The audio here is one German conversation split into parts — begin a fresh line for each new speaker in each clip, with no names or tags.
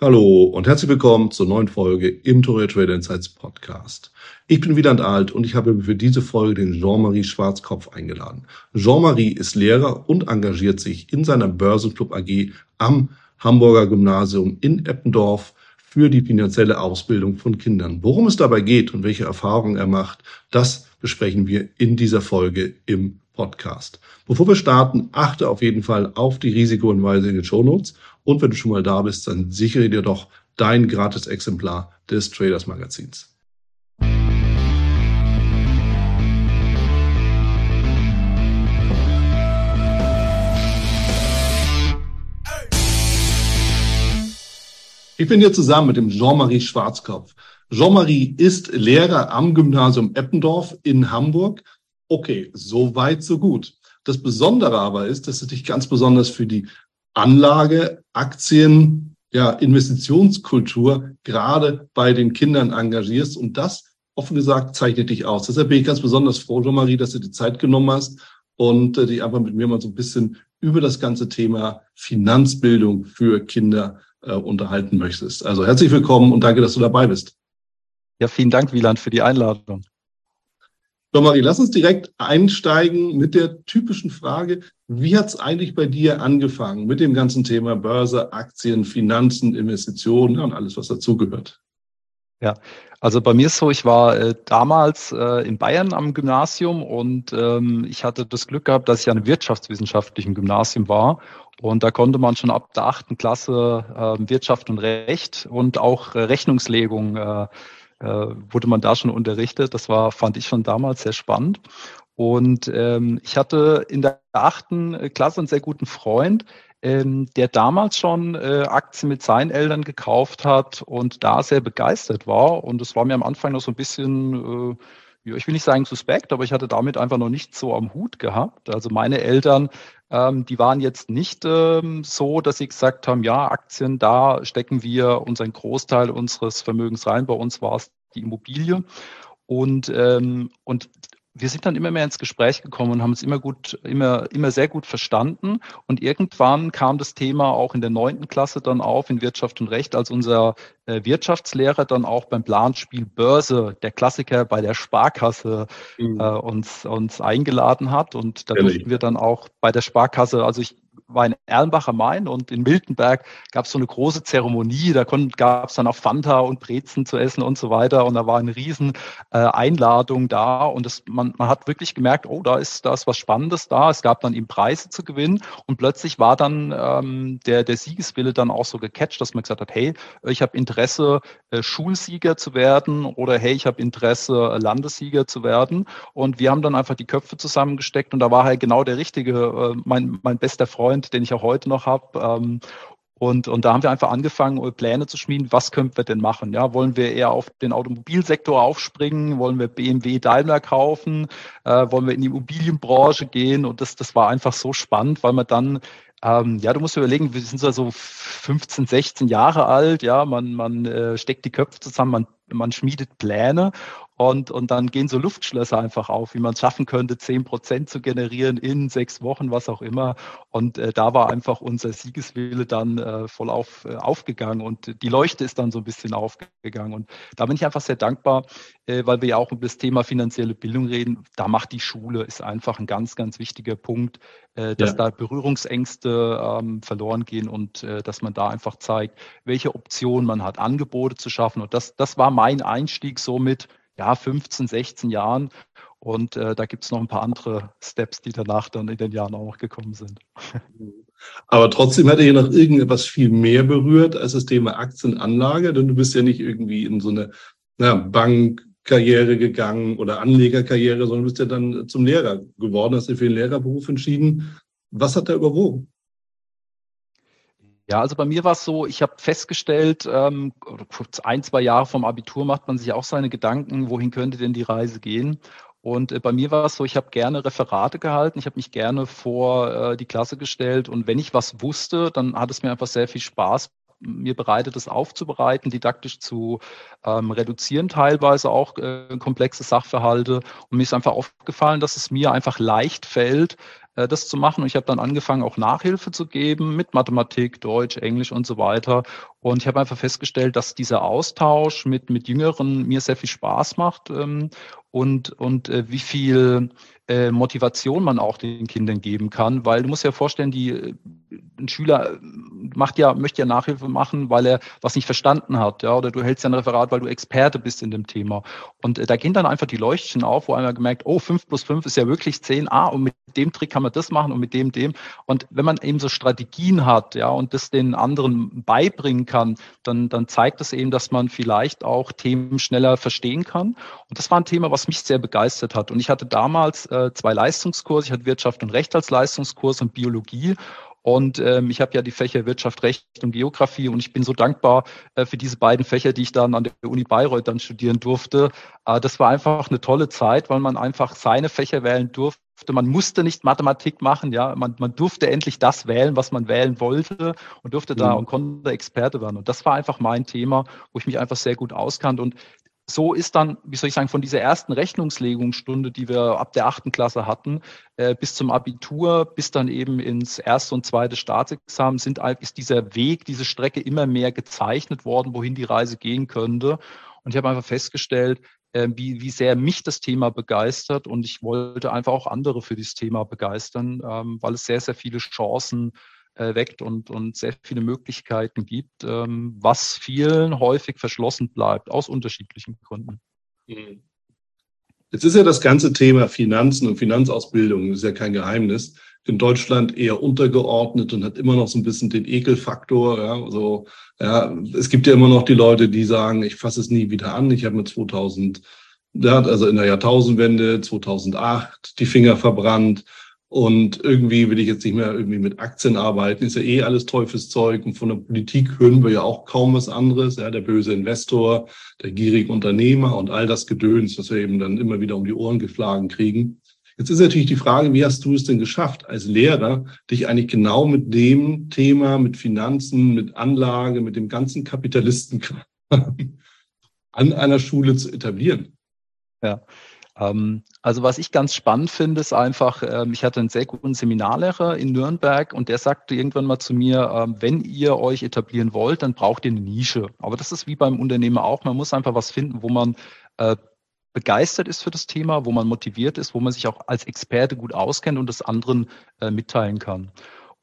Hallo und herzlich willkommen zur neuen Folge im Tourette Trader Insights Podcast. Ich bin Wieland Alt und ich habe für diese Folge den Jean-Marie Schwarzkopf eingeladen. Jean-Marie ist Lehrer und engagiert sich in seiner Börsenclub AG am Hamburger Gymnasium in Eppendorf für die finanzielle Ausbildung von Kindern. Worum es dabei geht und welche Erfahrungen er macht, das besprechen wir in dieser Folge im Podcast. Bevor wir starten, achte auf jeden Fall auf die Risikohinweise in den Shownotes und wenn du schon mal da bist, dann sichere dir doch dein gratis Exemplar des Traders Magazins. Ich bin hier zusammen mit dem Jean-Marie Schwarzkopf. Jean-Marie ist Lehrer am Gymnasium Eppendorf in Hamburg. Okay, so weit, so gut. Das Besondere aber ist, dass du dich ganz besonders für die Anlage, Aktien, ja, Investitionskultur gerade bei den Kindern engagierst. Und das, offen gesagt, zeichnet dich aus. Deshalb bin ich ganz besonders froh, Jean-Marie, dass du die Zeit genommen hast und äh, dich einfach mit mir mal so ein bisschen über das ganze Thema Finanzbildung für Kinder äh, unterhalten möchtest. Also herzlich willkommen und danke, dass du dabei bist.
Ja, vielen Dank, Wieland, für die Einladung.
So, Marie, lass uns direkt einsteigen mit der typischen Frage, wie hat es eigentlich bei dir angefangen mit dem ganzen Thema Börse, Aktien, Finanzen, Investitionen und alles, was dazugehört?
Ja, also bei mir ist so, ich war äh, damals äh, in Bayern am Gymnasium und ähm, ich hatte das Glück gehabt, dass ich an einem wirtschaftswissenschaftlichen Gymnasium war. Und da konnte man schon ab der achten Klasse äh, Wirtschaft und Recht und auch äh, Rechnungslegung äh, wurde man da schon unterrichtet. Das war, fand ich schon damals sehr spannend. Und ähm, ich hatte in der achten Klasse einen sehr guten Freund, ähm, der damals schon äh, Aktien mit seinen Eltern gekauft hat und da sehr begeistert war. Und es war mir am Anfang noch so ein bisschen, äh, ich will nicht sagen suspekt, aber ich hatte damit einfach noch nicht so am Hut gehabt. Also meine Eltern ähm, die waren jetzt nicht ähm, so, dass sie gesagt haben, ja, Aktien, da stecken wir unseren Großteil unseres Vermögens rein. Bei uns war es die Immobilie. Und, ähm, und wir sind dann immer mehr ins Gespräch gekommen und haben es immer gut, immer, immer sehr gut verstanden. Und irgendwann kam das Thema auch in der neunten Klasse dann auf in Wirtschaft und Recht, als unser äh, Wirtschaftslehrer dann auch beim Planspiel Börse, der Klassiker bei der Sparkasse, mhm. äh, uns, uns eingeladen hat. Und da durften wir dann auch bei der Sparkasse, also ich war in Erlenbach am Main und in Miltenberg gab es so eine große Zeremonie. Da gab es dann auch Fanta und Brezen zu essen und so weiter. Und da war eine riesen äh, Einladung da. Und das, man, man hat wirklich gemerkt, oh, da ist, da ist was Spannendes da. Es gab dann eben Preise zu gewinnen. Und plötzlich war dann ähm, der, der Siegeswille dann auch so gecatcht, dass man gesagt hat, hey, ich habe Interesse, äh, Schulsieger zu werden oder hey, ich habe Interesse, äh, Landessieger zu werden. Und wir haben dann einfach die Köpfe zusammengesteckt und da war halt genau der richtige, äh, mein, mein bester Freund, Freund, den ich auch heute noch habe. Ähm, und, und da haben wir einfach angefangen, Pläne zu schmieden. Was können wir denn machen? Ja, wollen wir eher auf den Automobilsektor aufspringen? Wollen wir BMW Daimler kaufen? Äh, wollen wir in die Immobilienbranche gehen? Und das, das war einfach so spannend, weil man dann ähm, ja, du musst überlegen, wir sind so 15, 16 Jahre alt, ja, man, man äh, steckt die Köpfe zusammen, man, man schmiedet Pläne und, und dann gehen so Luftschlösser einfach auf, wie man es schaffen könnte, zehn Prozent zu generieren in sechs Wochen, was auch immer. Und äh, da war einfach unser Siegeswille dann äh, voll auf, äh, aufgegangen und die Leuchte ist dann so ein bisschen aufgegangen. Und da bin ich einfach sehr dankbar, äh, weil wir ja auch über das Thema finanzielle Bildung reden. Da macht die Schule, ist einfach ein ganz, ganz wichtiger Punkt, äh, dass ja. da Berührungsängste ähm, verloren gehen und äh, dass man da einfach zeigt, welche Optionen man hat, Angebote zu schaffen. Und das, das war mein Einstieg somit ja, 15, 16 Jahren. Und äh, da gibt es noch ein paar andere Steps, die danach dann in den Jahren auch noch gekommen sind.
Aber trotzdem hat er hier noch irgendetwas viel mehr berührt als das Thema Aktienanlage, denn du bist ja nicht irgendwie in so eine na, Bankkarriere gegangen oder Anlegerkarriere, sondern bist ja dann zum Lehrer geworden, hast dich für den Lehrerberuf entschieden. Was hat da überwogen?
Ja, also bei mir war es so, ich habe festgestellt, ähm, ein, zwei Jahre vom Abitur macht man sich auch seine Gedanken, wohin könnte denn die Reise gehen. Und äh, bei mir war es so, ich habe gerne Referate gehalten, ich habe mich gerne vor äh, die Klasse gestellt und wenn ich was wusste, dann hat es mir einfach sehr viel Spaß mir bereitet, das aufzubereiten, didaktisch zu ähm, reduzieren, teilweise auch äh, komplexe Sachverhalte. Und mir ist einfach aufgefallen, dass es mir einfach leicht fällt, das zu machen. Und ich habe dann angefangen, auch Nachhilfe zu geben mit Mathematik, Deutsch, Englisch und so weiter. Und ich habe einfach festgestellt, dass dieser Austausch mit, mit Jüngeren mir sehr viel Spaß macht ähm, und, und äh, wie viel äh, Motivation man auch den Kindern geben kann, weil du musst dir ja vorstellen, die äh, ein Schüler macht ja möchte ja Nachhilfe machen, weil er was nicht verstanden hat, ja, oder du hältst ja ein Referat, weil du Experte bist in dem Thema. Und äh, da gehen dann einfach die Leuchtchen auf, wo einmal gemerkt, oh, fünf plus fünf ist ja wirklich zehn, ah, und mit dem Trick kann man das machen und mit dem dem. Und wenn man eben so Strategien hat, ja, und das den anderen beibringen kann, dann dann zeigt das eben, dass man vielleicht auch Themen schneller verstehen kann. Und das war ein Thema, was mich sehr begeistert hat. Und ich hatte damals äh, zwei Leistungskurse. Ich hatte Wirtschaft und Recht als Leistungskurs und Biologie. Und ähm, ich habe ja die Fächer Wirtschaft, Recht und Geografie und ich bin so dankbar äh, für diese beiden Fächer, die ich dann an der Uni Bayreuth dann studieren durfte. Äh, das war einfach eine tolle Zeit, weil man einfach seine Fächer wählen durfte. Man musste nicht Mathematik machen, ja, man, man durfte endlich das wählen, was man wählen wollte und durfte da mhm. und konnte Experte werden. Und das war einfach mein Thema, wo ich mich einfach sehr gut auskannte. Und so ist dann, wie soll ich sagen, von dieser ersten Rechnungslegungsstunde, die wir ab der achten Klasse hatten, äh, bis zum Abitur, bis dann eben ins erste und zweite Staatsexamen, sind, ist dieser Weg, diese Strecke immer mehr gezeichnet worden, wohin die Reise gehen könnte. Und ich habe einfach festgestellt, äh, wie, wie sehr mich das Thema begeistert und ich wollte einfach auch andere für dieses Thema begeistern, ähm, weil es sehr, sehr viele Chancen äh, weckt und, und sehr viele Möglichkeiten gibt, ähm, was vielen häufig verschlossen bleibt, aus unterschiedlichen Gründen.
Mhm. Jetzt ist ja das ganze Thema Finanzen und Finanzausbildung, ist ja kein Geheimnis, in Deutschland eher untergeordnet und hat immer noch so ein bisschen den Ekelfaktor. Ja, also, ja, es gibt ja immer noch die Leute, die sagen, ich fasse es nie wieder an. Ich habe mit 2000, ja, also in der Jahrtausendwende, 2008, die Finger verbrannt. Und irgendwie will ich jetzt nicht mehr irgendwie mit Aktien arbeiten, ist ja eh alles Teufelszeug. Und von der Politik hören wir ja auch kaum was anderes. Ja, der böse Investor, der gierige Unternehmer und all das Gedöns, was wir eben dann immer wieder um die Ohren geschlagen kriegen. Jetzt ist natürlich die Frage, wie hast du es denn geschafft, als Lehrer, dich eigentlich genau mit dem Thema, mit Finanzen, mit Anlage, mit dem ganzen Kapitalisten an einer Schule zu etablieren?
Ja, also was ich ganz spannend finde, ist einfach, ähm, ich hatte einen sehr guten Seminarlehrer in Nürnberg und der sagte irgendwann mal zu mir, ähm, wenn ihr euch etablieren wollt, dann braucht ihr eine Nische. Aber das ist wie beim Unternehmer auch, man muss einfach was finden, wo man äh, begeistert ist für das Thema, wo man motiviert ist, wo man sich auch als Experte gut auskennt und das anderen äh, mitteilen kann.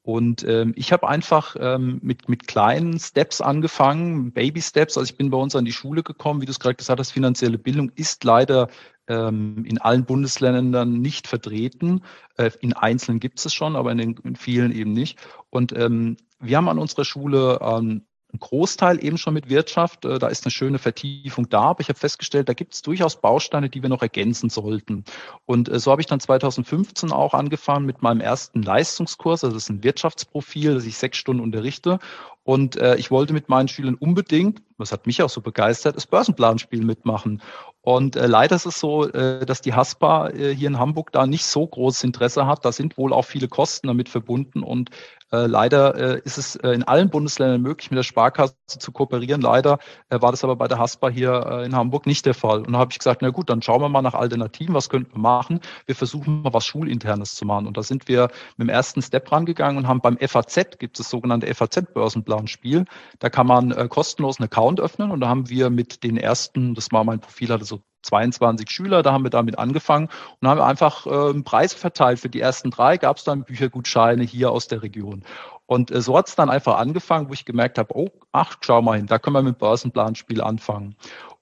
Und ähm, ich habe einfach ähm, mit, mit kleinen Steps angefangen, Baby Steps. Also ich bin bei uns an die Schule gekommen, wie du es gerade gesagt hast, finanzielle Bildung ist leider ähm, in allen Bundesländern nicht vertreten. Äh, in einzelnen gibt es es schon, aber in, den, in vielen eben nicht. Und ähm, wir haben an unserer Schule ähm, ein Großteil eben schon mit Wirtschaft. Äh, da ist eine schöne Vertiefung da, aber ich habe festgestellt, da gibt es durchaus Bausteine, die wir noch ergänzen sollten. Und äh, so habe ich dann 2015 auch angefangen mit meinem ersten Leistungskurs. Also das ist ein Wirtschaftsprofil, das ich sechs Stunden unterrichte. Und äh, ich wollte mit meinen Schülern unbedingt, das hat mich auch so begeistert, das Börsenplanspiel mitmachen. Und äh, leider ist es so, äh, dass die Haspa äh, hier in Hamburg da nicht so großes Interesse hat. Da sind wohl auch viele Kosten damit verbunden. Und äh, leider äh, ist es äh, in allen Bundesländern möglich, mit der Sparkasse zu kooperieren. Leider äh, war das aber bei der Haspa hier äh, in Hamburg nicht der Fall. Und da habe ich gesagt, na gut, dann schauen wir mal nach Alternativen. Was könnten wir machen? Wir versuchen mal was Schulinternes zu machen. Und da sind wir mit dem ersten Step rangegangen und haben beim FAZ, gibt es das sogenannte FAZ-Börsenplanspiel. Da kann man äh, kostenlos einen Account öffnen. Und da haben wir mit den ersten, das war mein Profil, hatte so 22 Schüler, da haben wir damit angefangen und haben einfach äh, Preise verteilt. Für die ersten drei gab es dann Büchergutscheine hier aus der Region. Und äh, so hat es dann einfach angefangen, wo ich gemerkt habe, oh, ach, schau mal hin, da können wir mit Börsenplanspiel anfangen.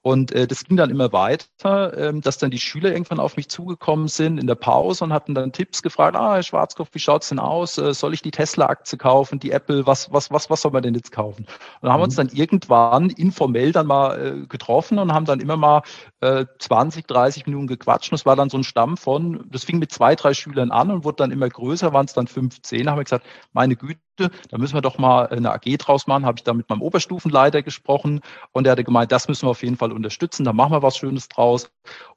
Und äh, das ging dann immer weiter, ähm, dass dann die Schüler irgendwann auf mich zugekommen sind in der Pause und hatten dann Tipps gefragt, ah, Herr Schwarzkopf, wie schaut's denn aus? Äh, soll ich die Tesla-Aktie kaufen, die Apple, was, was, was, was soll man denn jetzt kaufen? Und dann haben wir uns mhm. dann irgendwann informell dann mal äh, getroffen und haben dann immer mal äh, 20, 30 Minuten gequatscht. Und es war dann so ein Stamm von, das fing mit zwei, drei Schülern an und wurde dann immer größer, waren es dann 15. Da haben wir gesagt, meine Güte, da müssen wir doch mal eine AG draus machen. Habe ich da mit meinem Oberstufenleiter gesprochen und er hatte gemeint, das müssen wir auf jeden Fall unterstützen, da machen wir was Schönes draus.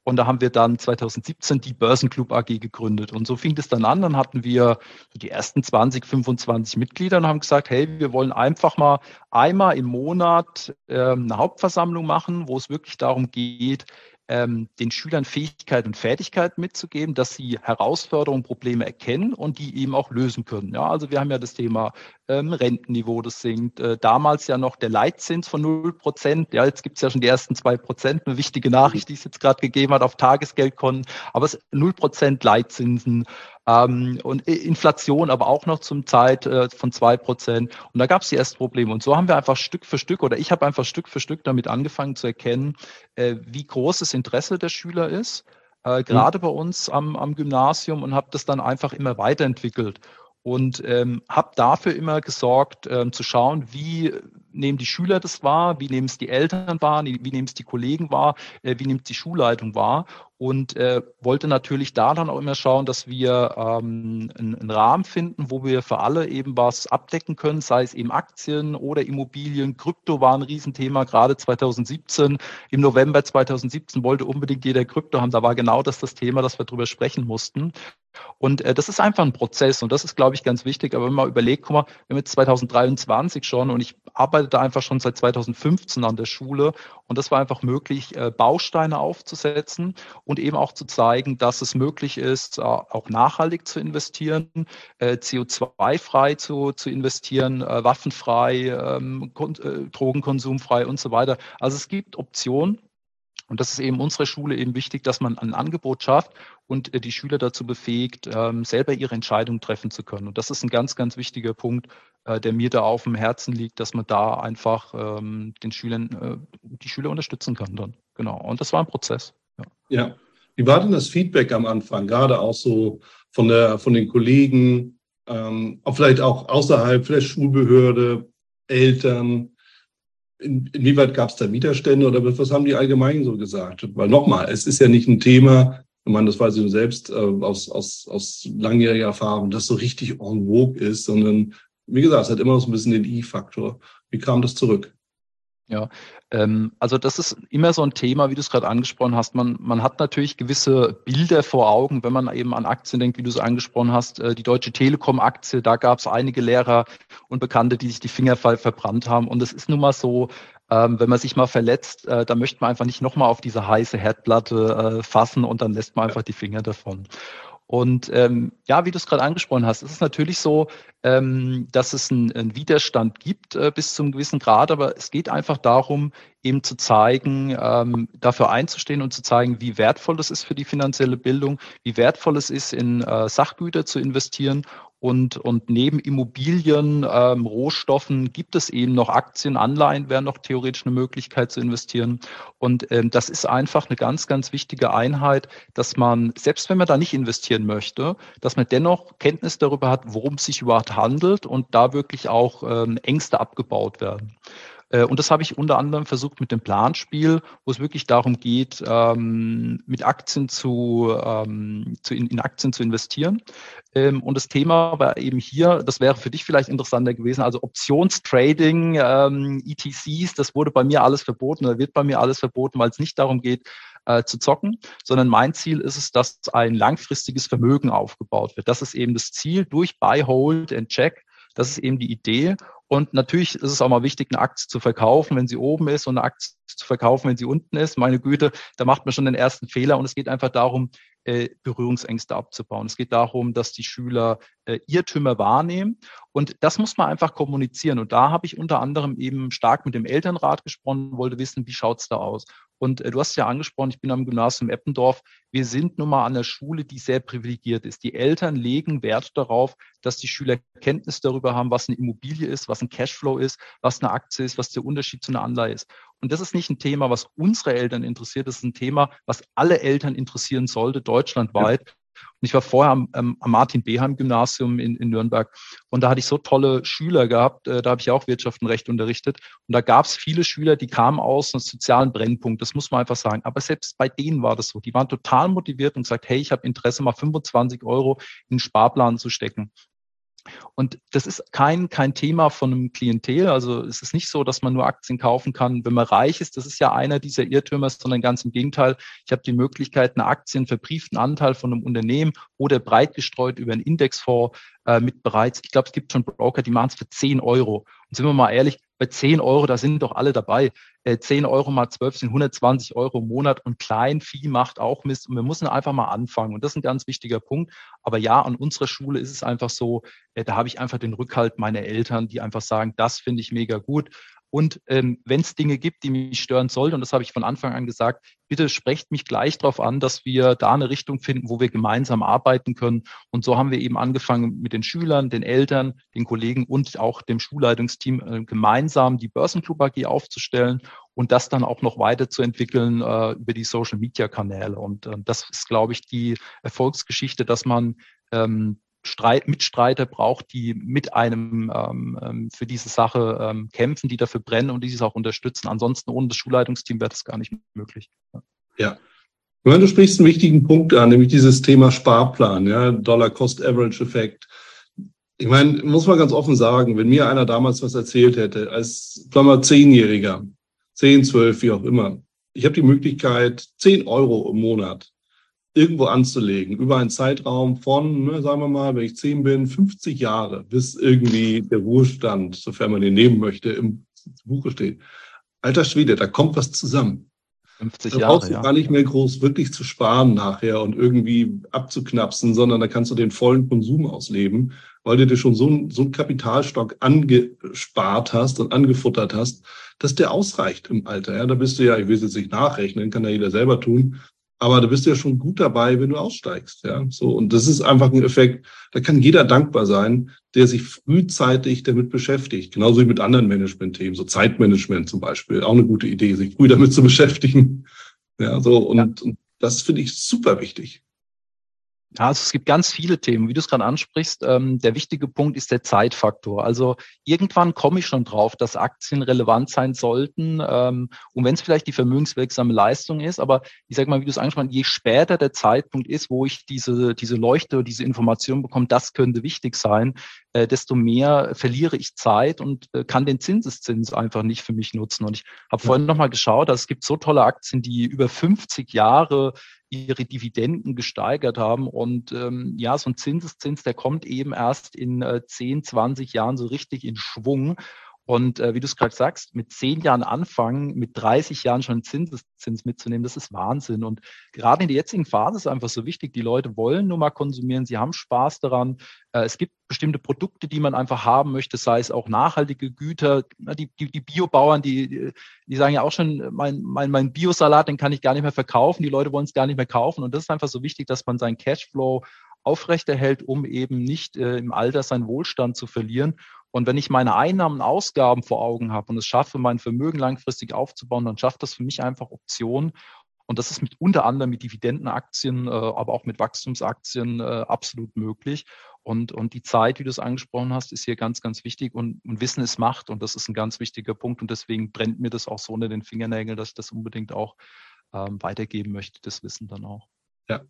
Und da haben wir dann 2017 die Börsenclub AG gegründet. Und so fing das dann an. Dann hatten wir die ersten 20, 25 Mitglieder und haben gesagt, hey, wir wollen einfach mal einmal im Monat äh, eine Hauptversammlung machen, wo es wirklich darum geht, ähm, den Schülern Fähigkeiten und Fertigkeiten mitzugeben, dass sie Herausforderungen, Probleme erkennen und die eben auch lösen können. Ja, also wir haben ja das Thema ähm, Rentenniveau, das sinkt. Äh, damals ja noch der Leitzins von 0 Prozent. Ja, jetzt gibt es ja schon die ersten zwei Prozent. Eine wichtige Nachricht, die es jetzt gerade gegeben hat auf Tagesgeldkonten. Aber es 0 Prozent Leitzinsen. Ähm, und Inflation aber auch noch zum Zeit äh, von zwei Prozent. Und da gab es die ersten Probleme. Und so haben wir einfach Stück für Stück oder ich habe einfach Stück für Stück damit angefangen zu erkennen, äh, wie groß das Interesse der Schüler ist, äh, gerade mhm. bei uns am, am Gymnasium und habe das dann einfach immer weiterentwickelt und ähm, habe dafür immer gesorgt, ähm, zu schauen, wie nehmen die Schüler das wahr, wie nehmen es die Eltern wahr, wie nehmen es die Kollegen wahr, äh, wie nimmt die Schulleitung wahr und äh, wollte natürlich da dann auch immer schauen, dass wir ähm, einen, einen, Rahmen finden, wo wir für alle eben was abdecken können, sei es eben Aktien oder Immobilien. Krypto war ein Riesenthema, gerade 2017. Im November 2017 wollte unbedingt jeder Krypto haben. Da war genau das das Thema, dass wir darüber sprechen mussten. Und äh, das ist einfach ein Prozess und das ist, glaube ich, ganz wichtig. Aber wenn man überlegt, guck mal, wir haben jetzt 2023 schon und ich arbeite da einfach schon seit 2015 an der Schule und das war einfach möglich, äh, Bausteine aufzusetzen und eben auch zu zeigen, dass es möglich ist, äh, auch nachhaltig zu investieren, äh, CO2-frei zu, zu investieren, äh, waffenfrei, ähm, äh, drogenkonsumfrei und so weiter. Also es gibt Optionen und das ist eben unserer Schule eben wichtig, dass man ein Angebot schafft und die Schüler dazu befähigt, ähm, selber ihre Entscheidung treffen zu können. Und das ist ein ganz, ganz wichtiger Punkt, der mir da auf dem Herzen liegt, dass man da einfach ähm, den Schülern, die Schüler unterstützen kann dann. Genau. Und das war ein Prozess.
Ja. Wie war denn das Feedback am Anfang, gerade auch so von der, von den Kollegen, ähm, auch vielleicht auch außerhalb der Schulbehörde, Eltern? in, inwieweit gab es da Widerstände oder was haben die allgemein so gesagt? Weil nochmal, es ist ja nicht ein Thema, ich meine, das weiß ich selbst äh, aus, aus, aus langjähriger Erfahrung, das so richtig en vogue ist, sondern wie gesagt, es hat immer noch so ein bisschen den I-Faktor. Wie kam das zurück?
Ja, ähm, also das ist immer so ein Thema, wie du es gerade angesprochen hast. Man, man hat natürlich gewisse Bilder vor Augen, wenn man eben an Aktien denkt, wie du es angesprochen hast. Äh, die Deutsche Telekom-Aktie, da gab es einige Lehrer und Bekannte, die sich die Finger verbrannt haben. Und es ist nun mal so, ähm, wenn man sich mal verletzt, äh, da möchte man einfach nicht nochmal auf diese heiße Herdplatte äh, fassen und dann lässt man einfach die Finger davon. Und ähm, ja, wie du es gerade angesprochen hast, es ist natürlich so, ähm, dass es einen Widerstand gibt äh, bis zum gewissen Grad, aber es geht einfach darum, eben zu zeigen, ähm, dafür einzustehen und zu zeigen, wie wertvoll es ist für die finanzielle Bildung, wie wertvoll es ist, in äh, Sachgüter zu investieren und, und neben Immobilien, ähm, Rohstoffen gibt es eben noch Aktien, Anleihen wären noch theoretisch eine Möglichkeit zu investieren. Und ähm, das ist einfach eine ganz, ganz wichtige Einheit, dass man, selbst wenn man da nicht investieren möchte, dass man dennoch Kenntnis darüber hat, worum es sich überhaupt handelt und da wirklich auch ähm, Ängste abgebaut werden. Äh, und das habe ich unter anderem versucht mit dem Planspiel, wo es wirklich darum geht, ähm, mit Aktien zu, ähm, zu in, in, Aktien zu investieren. Ähm, und das Thema war eben hier, das wäre für dich vielleicht interessanter gewesen, also Optionstrading, ETCs, das wurde bei mir alles verboten oder wird bei mir alles verboten, weil es nicht darum geht, äh, zu zocken, sondern mein Ziel ist es, dass ein langfristiges Vermögen aufgebaut wird. Das ist eben das Ziel durch Buy, Hold and Check. Das ist eben die Idee. Und natürlich ist es auch mal wichtig, eine Aktie zu verkaufen, wenn sie oben ist und eine Aktie zu verkaufen, wenn sie unten ist. Meine Güte, da macht man schon den ersten Fehler. Und es geht einfach darum, äh, Berührungsängste abzubauen. Es geht darum, dass die Schüler äh, Irrtümer wahrnehmen. Und das muss man einfach kommunizieren. Und da habe ich unter anderem eben stark mit dem Elternrat gesprochen, wollte wissen, wie schaut's da aus. Und äh, du hast ja angesprochen, ich bin am Gymnasium Eppendorf. Wir sind nun mal an der Schule, die sehr privilegiert ist. Die Eltern legen Wert darauf, dass die Schüler Kenntnis darüber haben, was eine Immobilie ist, was ein Cashflow ist, was eine Aktie ist, was der Unterschied zu einer Anleihe ist. Und das ist nicht ein Thema, was unsere Eltern interessiert, das ist ein Thema, was alle Eltern interessieren sollte, deutschlandweit. Ja. Und ich war vorher am, ähm, am Martin Beheim Gymnasium in, in Nürnberg und da hatte ich so tolle Schüler gehabt, äh, da habe ich auch Wirtschaft und Recht unterrichtet und da gab es viele Schüler, die kamen aus einem sozialen Brennpunkt, das muss man einfach sagen. Aber selbst bei denen war das so, die waren total motiviert und gesagt, hey, ich habe Interesse, mal 25 Euro in den Sparplan zu stecken. Und das ist kein, kein Thema von einem Klientel. Also es ist nicht so, dass man nur Aktien kaufen kann, wenn man reich ist. Das ist ja einer dieser Irrtümer, sondern ganz im Gegenteil. Ich habe die Möglichkeit, eine Aktien verbrieften Anteil von einem Unternehmen oder breit gestreut über einen Indexfonds äh, mit bereits, ich glaube, es gibt schon Broker, die machen es für 10 Euro. Und sind wir mal ehrlich, bei 10 Euro, da sind doch alle dabei. Äh, 10 Euro mal 12 sind 120 Euro im Monat und Kleinvieh macht auch Mist. Und wir müssen einfach mal anfangen. Und das ist ein ganz wichtiger Punkt. Aber ja, an unserer Schule ist es einfach so, äh, da habe ich einfach den Rückhalt meiner Eltern, die einfach sagen, das finde ich mega gut. Und ähm, wenn es Dinge gibt, die mich stören sollten, und das habe ich von Anfang an gesagt, bitte sprecht mich gleich darauf an, dass wir da eine Richtung finden, wo wir gemeinsam arbeiten können. Und so haben wir eben angefangen mit den Schülern, den Eltern, den Kollegen und auch dem Schulleitungsteam äh, gemeinsam die Börsenclub AG aufzustellen und das dann auch noch weiterzuentwickeln äh, über die Social-Media-Kanäle. Und äh, das ist, glaube ich, die Erfolgsgeschichte, dass man ähm, Streit, Mitstreiter braucht, die mit einem ähm, ähm, für diese Sache ähm, kämpfen, die dafür brennen und die dieses auch unterstützen. Ansonsten ohne das Schulleitungsteam wäre das gar nicht möglich.
Ja. ja. Du sprichst einen wichtigen Punkt an, nämlich dieses Thema Sparplan, ja, Dollar-Cost-Average-Effekt. Ich meine, muss man ganz offen sagen, wenn mir einer damals was erzählt hätte, als sagen Zehnjähriger, zehn, zwölf, wie auch immer, ich habe die Möglichkeit, zehn Euro im Monat irgendwo anzulegen, über einen Zeitraum von, ne, sagen wir mal, wenn ich zehn bin, 50 Jahre, bis irgendwie der Ruhestand, sofern man den nehmen möchte, im Buche steht. Alter Schwede, da kommt was zusammen. 50 Jahre. Da brauchst du ja. gar nicht mehr groß wirklich zu sparen nachher und irgendwie abzuknapsen, sondern da kannst du den vollen Konsum ausleben, weil du dir schon so, einen, so einen Kapitalstock angespart hast und angefuttert hast, dass der ausreicht im Alter. Ja, da bist du ja, ich will es jetzt nicht nachrechnen, kann ja jeder selber tun, aber du bist ja schon gut dabei, wenn du aussteigst. Ja, so. Und das ist einfach ein Effekt, da kann jeder dankbar sein, der sich frühzeitig damit beschäftigt. Genauso wie mit anderen Management-Themen, so Zeitmanagement zum Beispiel. Auch eine gute Idee, sich früh damit zu beschäftigen. Ja, so. Und, ja. und das finde ich super wichtig.
Ja, also es gibt ganz viele Themen, wie du es gerade ansprichst. Ähm, der wichtige Punkt ist der Zeitfaktor. Also irgendwann komme ich schon drauf, dass Aktien relevant sein sollten. Ähm, und wenn es vielleicht die vermögenswirksame Leistung ist, aber ich sage mal, wie du es angesprochen hast, je später der Zeitpunkt ist, wo ich diese, diese Leuchte, diese Information bekomme, das könnte wichtig sein, äh, desto mehr verliere ich Zeit und äh, kann den Zinseszins einfach nicht für mich nutzen. Und ich habe ja. vorhin nochmal geschaut, dass es gibt so tolle Aktien, die über 50 Jahre ihre Dividenden gesteigert haben. Und ähm, ja, so ein Zinseszins, der kommt eben erst in äh, 10, 20 Jahren so richtig in Schwung. Und äh, wie du es gerade sagst, mit zehn Jahren anfangen, mit 30 Jahren schon Zinseszins mitzunehmen, das ist Wahnsinn. Und gerade in der jetzigen Phase ist einfach so wichtig, die Leute wollen nur mal konsumieren, sie haben Spaß daran. Äh, es gibt bestimmte Produkte, die man einfach haben möchte, sei es auch nachhaltige Güter. Die, die, die Biobauern, die, die sagen ja auch schon, mein, mein, mein Biosalat, den kann ich gar nicht mehr verkaufen. Die Leute wollen es gar nicht mehr kaufen. Und das ist einfach so wichtig, dass man seinen Cashflow aufrechterhält, um eben nicht äh, im Alter seinen Wohlstand zu verlieren. Und wenn ich meine Einnahmen, Ausgaben vor Augen habe und es schaffe, mein Vermögen langfristig aufzubauen, dann schafft das für mich einfach Optionen. Und das ist mit unter anderem mit Dividendenaktien, äh, aber auch mit Wachstumsaktien äh, absolut möglich. Und, und die Zeit, wie du es angesprochen hast, ist hier ganz, ganz wichtig. Und, und Wissen ist Macht. Und das ist ein ganz wichtiger Punkt. Und deswegen brennt mir das auch so unter den Fingernägeln, dass ich das unbedingt auch ähm, weitergeben möchte, das Wissen dann auch.
Ja,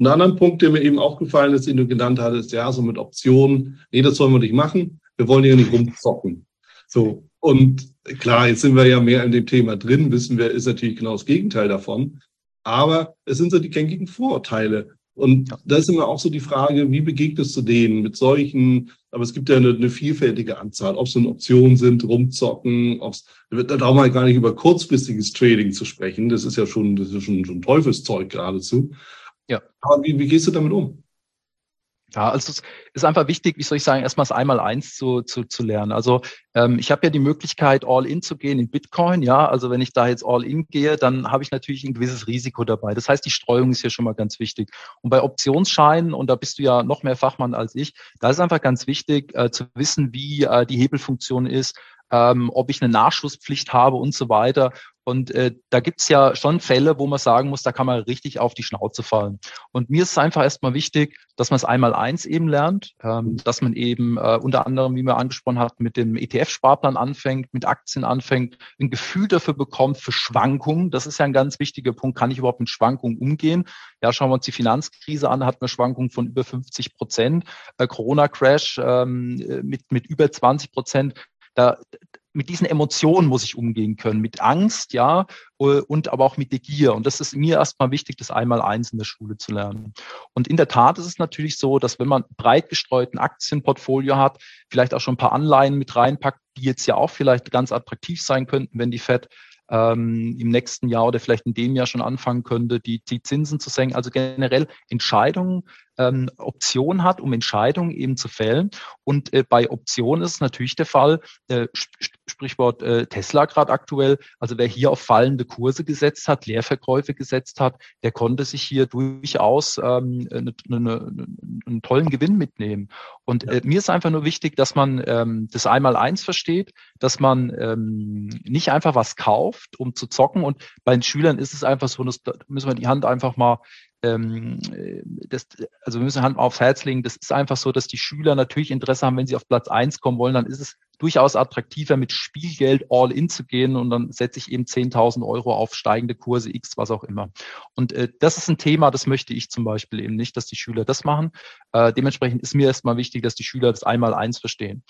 ein anderer Punkt, der mir eben aufgefallen ist, den du genannt hattest, ja, so mit Optionen, nee, das sollen wir nicht machen wir wollen ja nicht rumzocken. So. Und klar, jetzt sind wir ja mehr in dem Thema drin, wissen wir, ist natürlich genau das Gegenteil davon. Aber es sind so die gängigen Vorurteile. Und da ist immer auch so die Frage, wie begegnest du denen mit solchen, aber es gibt ja eine, eine vielfältige Anzahl, ob es nun Optionen sind, rumzocken, ob es, da brauchen wir gar nicht über kurzfristiges Trading zu sprechen. Das ist ja schon, das ist schon, schon Teufelszeug geradezu. Ja. Aber wie, wie gehst du damit um?
Ja, also es ist einfach wichtig, wie soll ich sagen, erstmal das Einmal-Eins zu, zu, zu lernen. Also ähm, ich habe ja die Möglichkeit, All-In zu gehen in Bitcoin. Ja, also wenn ich da jetzt All-In gehe, dann habe ich natürlich ein gewisses Risiko dabei. Das heißt, die Streuung ist hier schon mal ganz wichtig. Und bei Optionsscheinen, und da bist du ja noch mehr Fachmann als ich, da ist einfach ganz wichtig äh, zu wissen, wie äh, die Hebelfunktion ist, ähm, ob ich eine Nachschusspflicht habe und so weiter. Und äh, da gibt's ja schon Fälle, wo man sagen muss, da kann man richtig auf die Schnauze fallen. Und mir ist es einfach erstmal wichtig, dass man es einmal eins eben lernt, ähm, dass man eben äh, unter anderem, wie man angesprochen hat, mit dem ETF-Sparplan anfängt, mit Aktien anfängt, ein Gefühl dafür bekommt für Schwankungen. Das ist ja ein ganz wichtiger Punkt. Kann ich überhaupt mit Schwankungen umgehen? Ja, schauen wir uns die Finanzkrise an, hat eine Schwankung von über 50 Prozent. Äh, Corona-Crash ähm, mit, mit über 20 Prozent da, mit diesen Emotionen muss ich umgehen können, mit Angst, ja, äh, und aber auch mit der Gier. Und das ist mir erstmal wichtig, das einmal eins in der Schule zu lernen. Und in der Tat ist es natürlich so, dass wenn man breit gestreuten Aktienportfolio hat, vielleicht auch schon ein paar Anleihen mit reinpackt, die jetzt ja auch vielleicht ganz attraktiv sein könnten, wenn die Fed ähm, im nächsten Jahr oder vielleicht in dem Jahr schon anfangen könnte, die, die Zinsen zu senken. Also generell Entscheidungen ähm, Option hat, um Entscheidungen eben zu fällen. Und äh, bei Optionen ist es natürlich der Fall, äh, Sprichwort äh, Tesla gerade aktuell, also wer hier auf fallende Kurse gesetzt hat, Leerverkäufe gesetzt hat, der konnte sich hier durchaus ähm, eine, eine, einen tollen Gewinn mitnehmen. Und äh, mir ist einfach nur wichtig, dass man ähm, das einmal eins versteht, dass man ähm, nicht einfach was kauft, um zu zocken. Und bei den Schülern ist es einfach so, dass da müssen wir die Hand einfach mal ähm, das, also wir müssen Hand aufs Herz legen, das ist einfach so, dass die Schüler natürlich Interesse haben, wenn sie auf Platz eins kommen wollen, dann ist es durchaus attraktiver, mit Spielgeld all in zu gehen und dann setze ich eben 10.000 Euro auf steigende Kurse X, was auch immer. Und äh, das ist ein Thema, das möchte ich zum Beispiel eben nicht, dass die Schüler das machen. Äh, dementsprechend ist mir erstmal wichtig, dass die Schüler das einmal eins verstehen.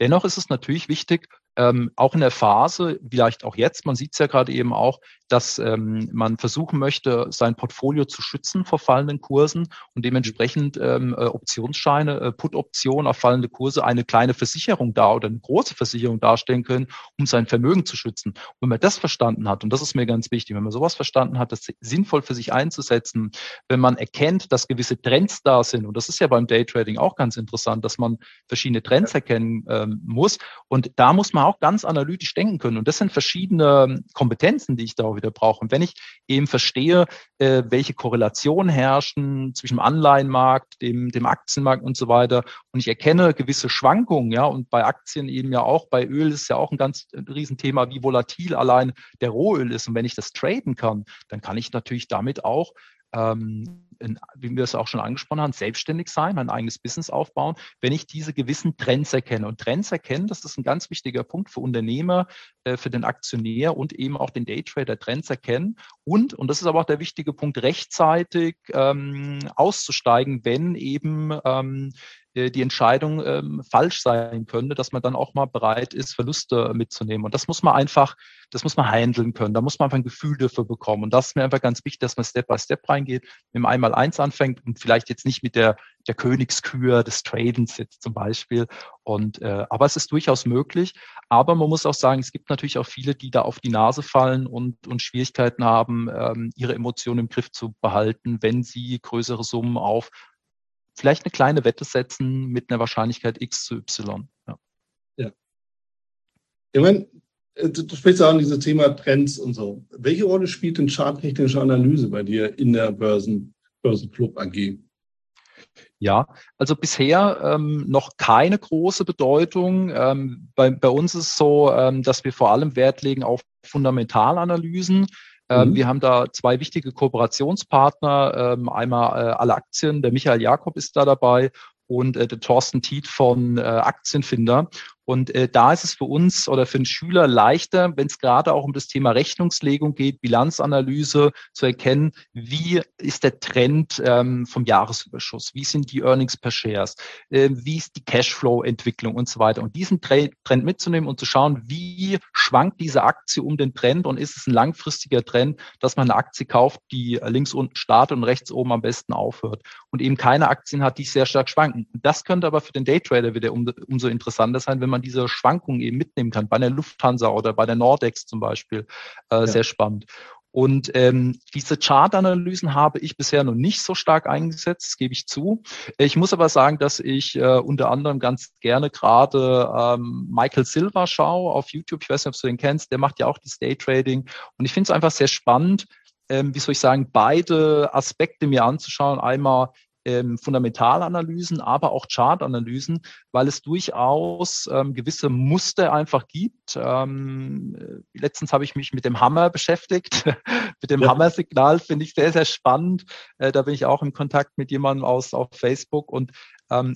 Dennoch ist es natürlich wichtig, ähm, auch in der Phase, vielleicht auch jetzt, man sieht es ja gerade eben auch, dass ähm, man versuchen möchte, sein Portfolio zu schützen vor fallenden Kursen und dementsprechend ähm, äh, Optionsscheine, äh, Put-Optionen auf fallende Kurse eine kleine Versicherung da oder eine große Versicherung darstellen können, um sein Vermögen zu schützen. Und wenn man das verstanden hat, und das ist mir ganz wichtig, wenn man sowas verstanden hat, das sinnvoll für sich einzusetzen, wenn man erkennt, dass gewisse Trends da sind, und das ist ja beim Daytrading auch ganz interessant, dass man verschiedene Trends erkennen ähm, muss. Und da muss man auch ganz analytisch denken können. Und das sind verschiedene Kompetenzen, die ich da auch wieder brauche. Und wenn ich eben verstehe, äh, welche Korrelationen herrschen zwischen dem Anleihenmarkt, dem, dem Aktienmarkt und so weiter, und ich erkenne gewisse Schwankungen, ja, und bei Aktien eben ja auch, bei Öl ist ja auch ein ganz ein Riesenthema, wie volatil allein der Rohöl ist. Und wenn ich das traden kann, dann kann ich natürlich damit auch ähm, in, wie wir es auch schon angesprochen haben, selbstständig sein, mein eigenes Business aufbauen, wenn ich diese gewissen Trends erkenne. Und Trends erkennen, das ist ein ganz wichtiger Punkt für Unternehmer, äh, für den Aktionär und eben auch den Daytrader Trends erkennen. Und, und das ist aber auch der wichtige Punkt, rechtzeitig ähm, auszusteigen, wenn eben ähm, äh, die Entscheidung ähm, falsch sein könnte, dass man dann auch mal bereit ist, Verluste mitzunehmen. Und das muss man einfach, das muss man handeln können. Da muss man einfach ein Gefühl dafür bekommen. Und das ist mir einfach ganz wichtig, dass man Step by Step reingeht, mit dem einmal eins anfängt und vielleicht jetzt nicht mit der, der Königskür des Tradens jetzt zum Beispiel. Und äh, aber es ist durchaus möglich. Aber man muss auch sagen, es gibt natürlich auch viele, die da auf die Nase fallen und, und Schwierigkeiten haben, ähm, ihre Emotionen im Griff zu behalten, wenn sie größere Summen auf vielleicht eine kleine Wette setzen mit einer Wahrscheinlichkeit X zu Y. Ja.
ja. Ich meine, äh, du sprichst auch an dieses Thema Trends und so. Welche Rolle spielt denn charttechnische Analyse bei dir in der Börsen, Börsenclub AG?
Ja, also bisher ähm, noch keine große Bedeutung. Ähm, bei, bei uns ist es so, ähm, dass wir vor allem Wert legen auf Fundamentalanalysen. Ähm, mhm. Wir haben da zwei wichtige Kooperationspartner, ähm, einmal äh, alle Aktien, der Michael Jakob ist da dabei und äh, der Thorsten Tiet von äh, Aktienfinder. Und äh, da ist es für uns oder für einen Schüler leichter, wenn es gerade auch um das Thema Rechnungslegung geht, Bilanzanalyse zu erkennen, wie ist der Trend ähm, vom Jahresüberschuss, wie sind die Earnings per Shares, äh, wie ist die Cashflow-Entwicklung und so weiter. Und diesen Trend mitzunehmen und zu schauen, wie schwankt diese Aktie um den Trend und ist es ein langfristiger Trend, dass man eine Aktie kauft, die links unten startet und rechts oben am besten aufhört und eben keine Aktien hat, die sehr stark schwanken. Das könnte aber für den Daytrader wieder um, umso interessanter sein, wenn man man diese Schwankungen eben mitnehmen kann, bei der Lufthansa oder bei der Nordex zum Beispiel. Äh, ja. Sehr spannend. Und ähm, diese Chartanalysen habe ich bisher noch nicht so stark eingesetzt, gebe ich zu. Ich muss aber sagen, dass ich äh, unter anderem ganz gerne gerade ähm, Michael Silver schaue auf YouTube. Ich weiß nicht, ob du den kennst. Der macht ja auch das Daytrading. Und ich finde es einfach sehr spannend, ähm, wie soll ich sagen, beide Aspekte mir anzuschauen. Einmal ähm, Fundamentalanalysen, aber auch Chartanalysen, weil es durchaus ähm, gewisse Muster einfach gibt. Ähm, äh, letztens habe ich mich mit dem Hammer beschäftigt. mit dem ja. Hammer-Signal finde ich sehr, sehr spannend. Äh, da bin ich auch im Kontakt mit jemandem aus auf Facebook und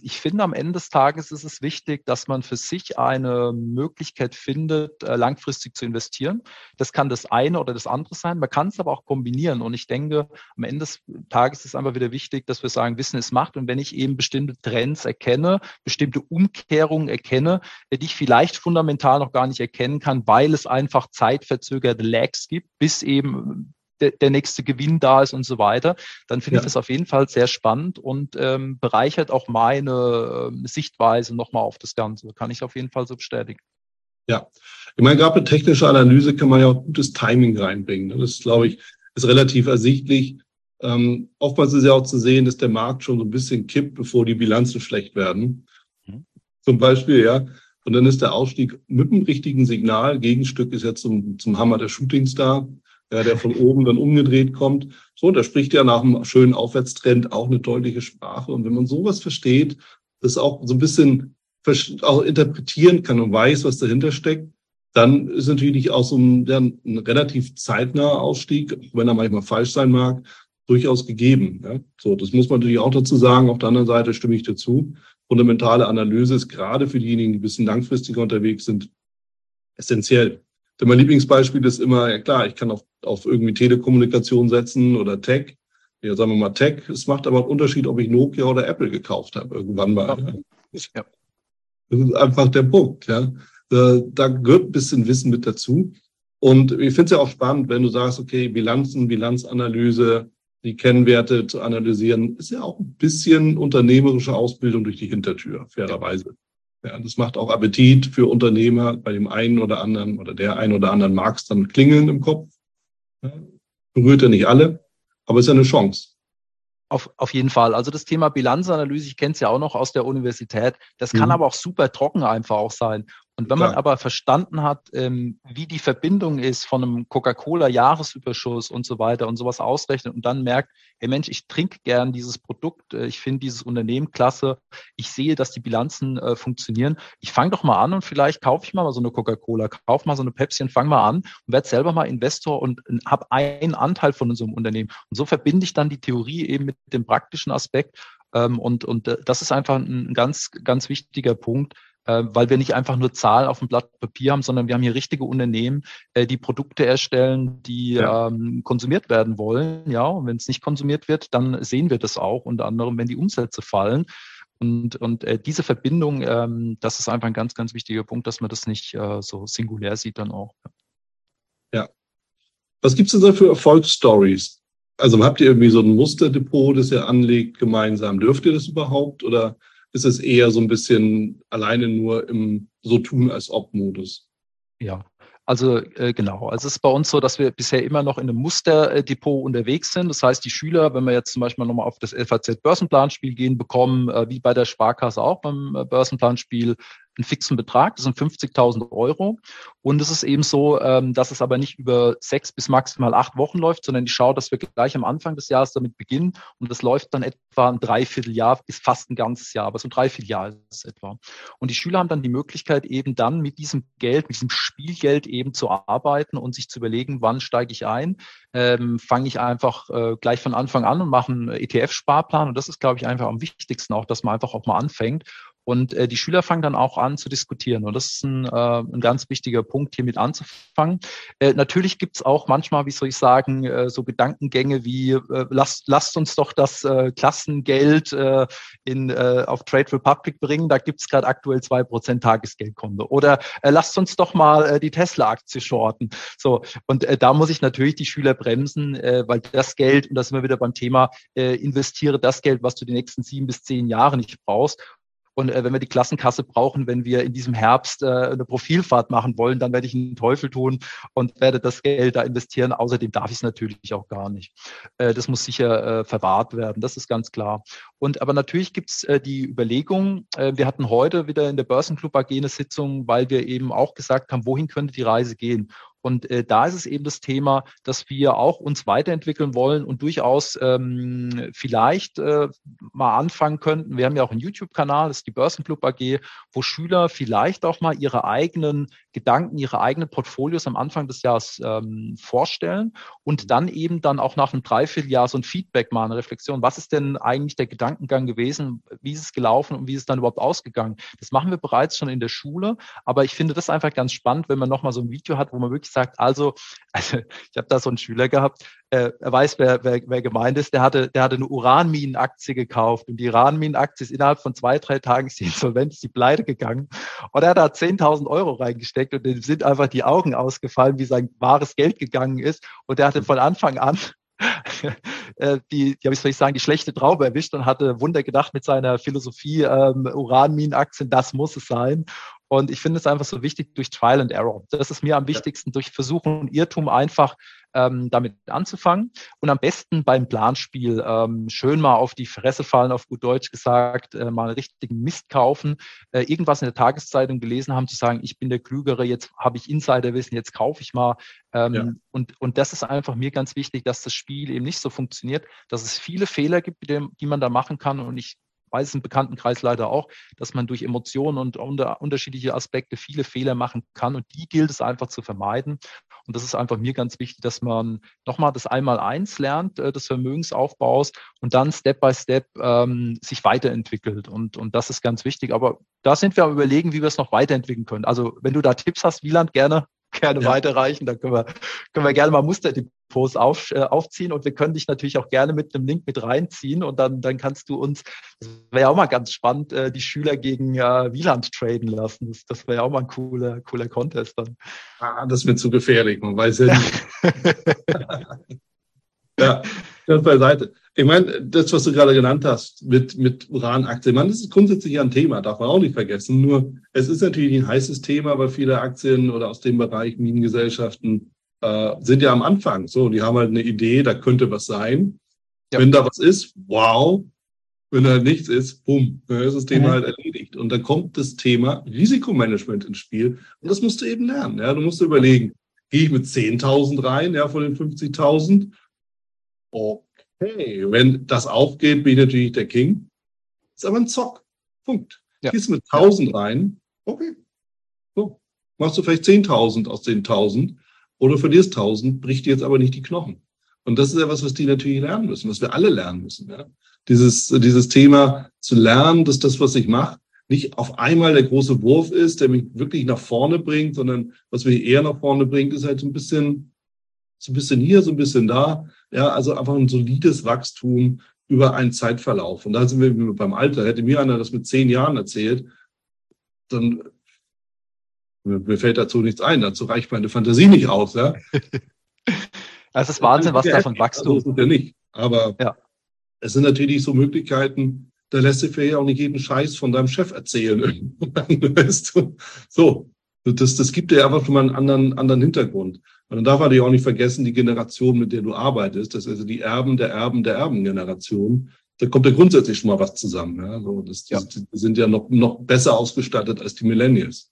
ich finde, am Ende des Tages ist es wichtig, dass man für sich eine Möglichkeit findet, äh, langfristig zu investieren. Das kann das eine oder das andere sein. Man kann es aber auch kombinieren. Und ich denke, am Ende des Tages ist einfach wieder wichtig, dass wir sagen, Wissen ist Macht. Und wenn ich eben bestimmte Trends erkenne, bestimmte Umkehrungen erkenne, die ich vielleicht fundamental noch gar nicht erkennen kann, weil es einfach zeitverzögerte Lags gibt, bis eben der, der nächste Gewinn da ist und so weiter, dann finde ja. ich das auf jeden Fall sehr spannend und ähm, bereichert auch meine äh, Sichtweise nochmal auf das Ganze. Kann ich auf jeden Fall so bestätigen.
Ja, ich meine, gerade mit technischer Analyse kann man ja auch gutes Timing reinbringen. Ne? Das, glaube ich, ist relativ ersichtlich. Ähm, oftmals ist ja auch zu sehen, dass der Markt schon so ein bisschen kippt, bevor die Bilanzen schlecht werden. Mhm. Zum Beispiel, ja. Und dann ist der Ausstieg mit dem richtigen Signal. Gegenstück ist ja zum, zum Hammer der Shootings da ja, der von oben dann umgedreht kommt. So, da spricht ja nach einem schönen Aufwärtstrend auch eine deutliche Sprache. Und wenn man sowas versteht, das auch so ein bisschen auch interpretieren kann und weiß, was dahinter steckt, dann ist natürlich auch so ein, ja, ein relativ zeitnaher Ausstieg, wenn er manchmal falsch sein mag, durchaus gegeben. Ja. So, das muss man natürlich auch dazu sagen. Auf der anderen Seite stimme ich dazu. Fundamentale Analyse ist gerade für diejenigen, die ein bisschen langfristiger unterwegs sind, essentiell. Denn mein Lieblingsbeispiel ist immer, ja klar, ich kann auf, auf irgendwie Telekommunikation setzen oder Tech. Ja, sagen wir mal Tech. Es macht aber einen Unterschied, ob ich Nokia oder Apple gekauft habe irgendwann mal. Ja. Das ist einfach der Punkt. Ja. Da, da gehört ein bisschen Wissen mit dazu. Und ich finde es ja auch spannend, wenn du sagst, okay, Bilanzen, Bilanzanalyse, die Kennwerte zu analysieren, ist ja auch ein bisschen unternehmerische Ausbildung durch die Hintertür, fairerweise. Ja, das macht auch Appetit für Unternehmer. Bei dem einen oder anderen oder der einen oder anderen mag es dann klingeln im Kopf. Ja, berührt ja nicht alle, aber es ist ja eine Chance.
Auf, auf jeden Fall. Also das Thema Bilanzanalyse, ich kenne es ja auch noch aus der Universität. Das kann mhm. aber auch super trocken einfach auch sein. Und wenn man aber verstanden hat, ähm, wie die Verbindung ist von einem Coca-Cola-Jahresüberschuss und so weiter und sowas ausrechnet und dann merkt, hey Mensch, ich trinke gern dieses Produkt, äh, ich finde dieses Unternehmen klasse, ich sehe, dass die Bilanzen äh, funktionieren. Ich fange doch mal an und vielleicht kaufe ich mal so eine Coca-Cola, kaufe mal so eine Pepsi und fange mal an und werde selber mal Investor und äh, habe einen Anteil von so einem Unternehmen. Und so verbinde ich dann die Theorie eben mit dem praktischen Aspekt. Ähm, und, und äh, das ist einfach ein ganz, ganz wichtiger Punkt weil wir nicht einfach nur Zahlen auf dem Blatt Papier haben, sondern wir haben hier richtige Unternehmen, äh, die Produkte erstellen, die ja. ähm, konsumiert werden wollen. Ja, und wenn es nicht konsumiert wird, dann sehen wir das auch, unter anderem, wenn die Umsätze fallen. Und, und äh, diese Verbindung, ähm, das ist einfach ein ganz, ganz wichtiger Punkt, dass man das nicht äh, so singulär sieht dann auch.
Ja. Was gibt's denn da für Erfolgsstories? Also habt ihr irgendwie so ein Musterdepot, das ihr anlegt gemeinsam? Dürft ihr das überhaupt? Oder ist es eher so ein bisschen alleine nur im so tun als ob Modus.
Ja, also äh, genau. Also es ist bei uns so, dass wir bisher immer noch in einem Musterdepot unterwegs sind. Das heißt, die Schüler, wenn wir jetzt zum Beispiel nochmal auf das FAZ Börsenplanspiel gehen, bekommen, äh, wie bei der Sparkasse auch beim äh, Börsenplanspiel, einen fixen Betrag, das sind 50.000 Euro. Und es ist eben so, ähm, dass es aber nicht über sechs bis maximal acht Wochen läuft, sondern ich schaue, dass wir gleich am Anfang des Jahres damit beginnen. Und das läuft dann etwa ein Dreivierteljahr bis fast ein ganzes Jahr, aber so ein Dreivierteljahr ist es etwa. Und die Schüler haben dann die Möglichkeit, eben dann mit diesem Geld, mit diesem Spielgeld eben zu arbeiten und sich zu überlegen, wann steige ich ein, ähm, fange ich einfach äh, gleich von Anfang an und mache einen ETF-Sparplan. Und das ist, glaube ich, einfach am wichtigsten auch, dass man einfach auch mal anfängt und äh, die Schüler fangen dann auch an zu diskutieren. Und das ist ein, äh, ein ganz wichtiger Punkt, hier mit anzufangen. Äh, natürlich gibt's auch manchmal, wie soll ich sagen, äh, so Gedankengänge wie, äh, lasst, lasst uns doch das äh, Klassengeld äh, in, äh, auf Trade Republic bringen. Da gibt's gerade aktuell zwei Prozent Tagesgeldkonto. Oder äh, lasst uns doch mal äh, die Tesla-Aktie shorten. So, und äh, da muss ich natürlich die Schüler bremsen, äh, weil das Geld, und da sind wir wieder beim Thema, äh, investiere das Geld, was du die nächsten sieben bis zehn Jahre nicht brauchst. Und äh, wenn wir die Klassenkasse brauchen, wenn wir in diesem Herbst äh, eine Profilfahrt machen wollen, dann werde ich einen Teufel tun und werde das Geld da investieren. Außerdem darf ich es natürlich auch gar nicht. Äh, das muss sicher äh, verwahrt werden, das ist ganz klar. Und aber natürlich gibt es äh, die Überlegung, äh, wir hatten heute wieder in der Börsenclub AG eine Sitzung, weil wir eben auch gesagt haben, wohin könnte die Reise gehen? Und äh, da ist es eben das Thema, dass wir auch uns weiterentwickeln wollen und durchaus ähm, vielleicht äh, mal anfangen könnten. Wir haben ja auch einen YouTube-Kanal, das ist die Börsenclub AG, wo Schüler vielleicht auch mal ihre eigenen Gedanken, ihre eigenen Portfolios am Anfang des Jahres ähm, vorstellen und mhm. dann eben dann auch nach einem Dreivierteljahr so ein Feedback mal, eine Reflexion. Was ist denn eigentlich der Gedankengang gewesen? Wie ist es gelaufen und wie ist es dann überhaupt ausgegangen? Das machen wir bereits schon in der Schule, aber ich finde das einfach ganz spannend, wenn man nochmal so ein Video hat, wo man wirklich sagt, also, also ich habe da so einen Schüler gehabt, äh, er weiß, wer, wer, wer gemeint ist, der hatte, der hatte eine Uranminenaktie gekauft und die Uranminenaktie ist innerhalb von zwei, drei Tagen ist die insolvent, ist die pleite gegangen und er hat da 10.000 Euro reingesteckt und dem sind einfach die Augen ausgefallen, wie sein wahres Geld gegangen ist und der hatte von Anfang an äh, die, ja, wie soll ich sagen, die schlechte Traube erwischt und hatte Wunder gedacht mit seiner Philosophie, ähm, Uranminenaktien, das muss es sein. Und ich finde es einfach so wichtig durch Trial and Error. Das ist mir am wichtigsten, durch Versuchen und Irrtum einfach ähm, damit anzufangen. Und am besten beim Planspiel ähm, schön mal auf die Fresse fallen, auf gut Deutsch gesagt, äh, mal einen richtigen Mist kaufen, äh, irgendwas in der Tageszeitung gelesen haben, zu sagen, ich bin der Klügere, jetzt habe ich Insiderwissen, jetzt kaufe ich mal. Ähm, ja. und, und das ist einfach mir ganz wichtig, dass das Spiel eben nicht so funktioniert, dass es viele Fehler gibt, die, die man da machen kann. Und ich weiß im Bekanntenkreis leider auch, dass man durch Emotionen und unter, unterschiedliche Aspekte viele Fehler machen kann und die gilt es einfach zu vermeiden. Und das ist einfach mir ganz wichtig, dass man nochmal das Einmal-Eins lernt, äh, des Vermögensaufbaus und dann Step by Step ähm, sich weiterentwickelt. Und, und das ist ganz wichtig. Aber da sind wir am Überlegen, wie wir es noch weiterentwickeln können. Also wenn du da Tipps hast, Wieland, gerne gerne ja. weiterreichen. Da können wir, können wir gerne mal Musterdepots auf, äh, aufziehen und wir können dich natürlich auch gerne mit einem Link mit reinziehen und dann, dann kannst du uns, das wäre ja auch mal ganz spannend, äh, die Schüler gegen äh, Wieland traden lassen. Das, das wäre ja auch mal ein cooler, cooler Contest dann.
Ah, das wird zu gefährlich, man weiß ja nicht. ja, das beiseite. Ich meine, das, was du gerade genannt hast mit, mit Uranaktien, man, das ist grundsätzlich ein Thema, darf man auch nicht vergessen. Nur, es ist natürlich ein heißes Thema, weil viele Aktien oder aus dem Bereich Minengesellschaften äh, sind ja am Anfang. So, die haben halt eine Idee, da könnte was sein. Ja. Wenn da was ist, wow. Wenn da nichts ist, bumm, dann ist das Thema mhm. halt erledigt. Und dann kommt das Thema Risikomanagement ins Spiel. Und das musst du eben lernen. Ja? Du musst überlegen, gehe ich mit 10.000 rein, ja, von den 50.000? Hey, wenn das aufgeht, bin ich natürlich der King. Ist aber ein Zock. Punkt. Ja. Gehst mit 1000 rein, okay. So. Machst du vielleicht 10.000 aus den 1000 oder verlierst 1000, bricht dir jetzt aber nicht die Knochen. Und das ist ja was, was die natürlich lernen müssen, was wir alle lernen müssen. Ja? Dieses, dieses Thema zu lernen, dass das, was ich mache, nicht auf einmal der große Wurf ist, der mich wirklich nach vorne bringt, sondern was mich eher nach vorne bringt, ist halt so ein bisschen, so ein bisschen hier, so ein bisschen da. Ja, also einfach ein solides Wachstum über einen Zeitverlauf. Und da sind wir beim Alter. Hätte mir einer das mit zehn Jahren erzählt, dann mir fällt dazu nichts ein. Dazu reicht meine Fantasie nicht aus. Ja?
Es ist Wahnsinn, was davon Wachstum.
Also, ja nicht. Aber ja. es sind natürlich so Möglichkeiten, da lässt sich ja auch nicht jeden Scheiß von deinem Chef erzählen. so, das, das gibt dir einfach schon mal einen anderen, anderen Hintergrund. Und dann darf man dich auch nicht vergessen, die Generation, mit der du arbeitest, das ist also die Erben der Erben der Erbengeneration. Da kommt ja grundsätzlich schon mal was zusammen. Ja? So, das, ja. Die sind ja noch, noch besser ausgestattet als die Millennials.